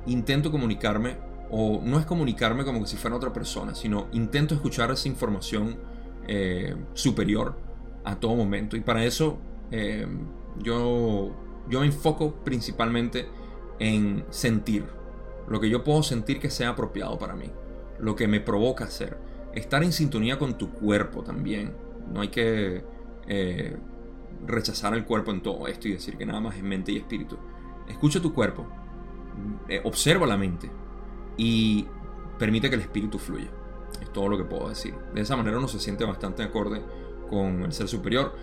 intento comunicarme, o no es comunicarme como si fuera otra persona, sino intento escuchar esa información eh, superior a todo momento. Y para eso eh, yo, yo me enfoco principalmente en sentir, lo que yo puedo sentir que sea apropiado para mí, lo que me provoca hacer. Estar en sintonía con tu cuerpo también. No hay que eh, rechazar el cuerpo en todo esto y decir que nada más es mente y espíritu. Escucha tu cuerpo, eh, observa la mente y permite que el espíritu fluya. Es todo lo que puedo decir. De esa manera uno se siente bastante acorde con el ser superior.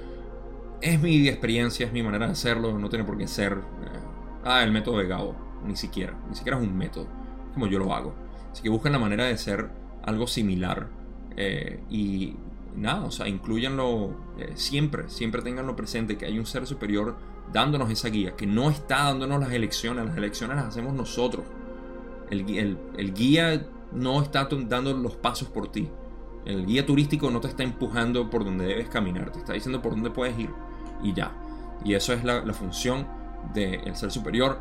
Es mi experiencia, es mi manera de hacerlo, no tiene por qué ser eh, ah, el método de Gabo, ni siquiera, ni siquiera es un método, como yo lo hago. Así que busquen la manera de ser algo similar eh, y nada, o sea, incluyanlo siempre, siempre tenganlo presente que hay un ser superior dándonos esa guía, que no está dándonos las elecciones, las elecciones las hacemos nosotros. El, guía no está dando los pasos por ti. El guía turístico no te está empujando por donde debes caminar, te está diciendo por dónde puedes ir y ya. Y eso es la, función del ser superior.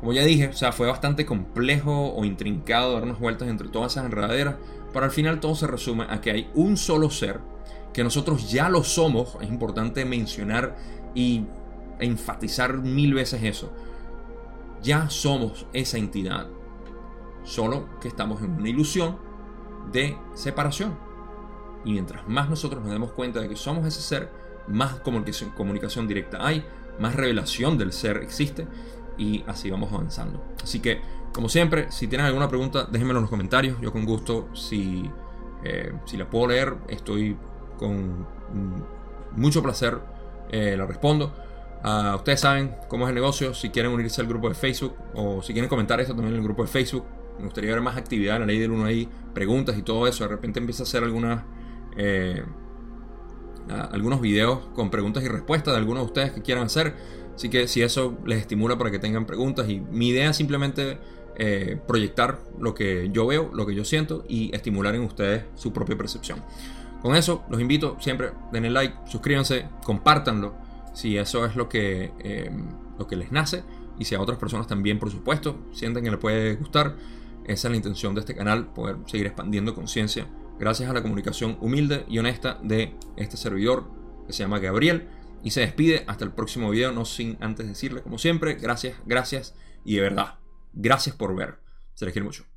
Como ya dije, o sea, fue bastante complejo o intrincado darnos vueltas entre todas esas enredaderas, pero al final todo se resume a que hay un solo ser, que nosotros ya lo somos, es importante mencionar y enfatizar mil veces eso. Ya somos esa entidad. Solo que estamos en una ilusión de separación. Y mientras más nosotros nos demos cuenta de que somos ese ser, más comunicación, directa hay, más revelación del ser existe y así vamos avanzando. Así que, como siempre, si tienen alguna pregunta, déjenmelo en los comentarios. Yo con gusto, si, eh, si la puedo leer, estoy con mucho placer, eh, la respondo. Ah, ustedes saben cómo es el negocio. Si quieren unirse al grupo de Facebook o si quieren comentar esto también en el grupo de Facebook, me gustaría ver más actividad en la ley del uno ahí, preguntas y todo eso. De repente empieza a hacer algunas, eh, algunos videos con preguntas y respuestas de algunos de ustedes que quieran hacer. Así que si eso les estimula para que tengan preguntas, y mi idea es simplemente eh, proyectar lo que yo veo, lo que yo siento y estimular en ustedes su propia percepción. Con eso, los invito siempre, denle like, suscríbanse, compártanlo si eso es lo que, em, lo que les nace y si a otras personas también, por supuesto, sienten que les puede gustar. Esa es la intención de este canal, poder seguir expandiendo conciencia gracias a la comunicación humilde y honesta de este servidor que se llama Gabriel. Y se despide hasta el próximo video, no sin antes decirle, como siempre, gracias, gracias y de verdad, gracias por ver. Se les quiere mucho.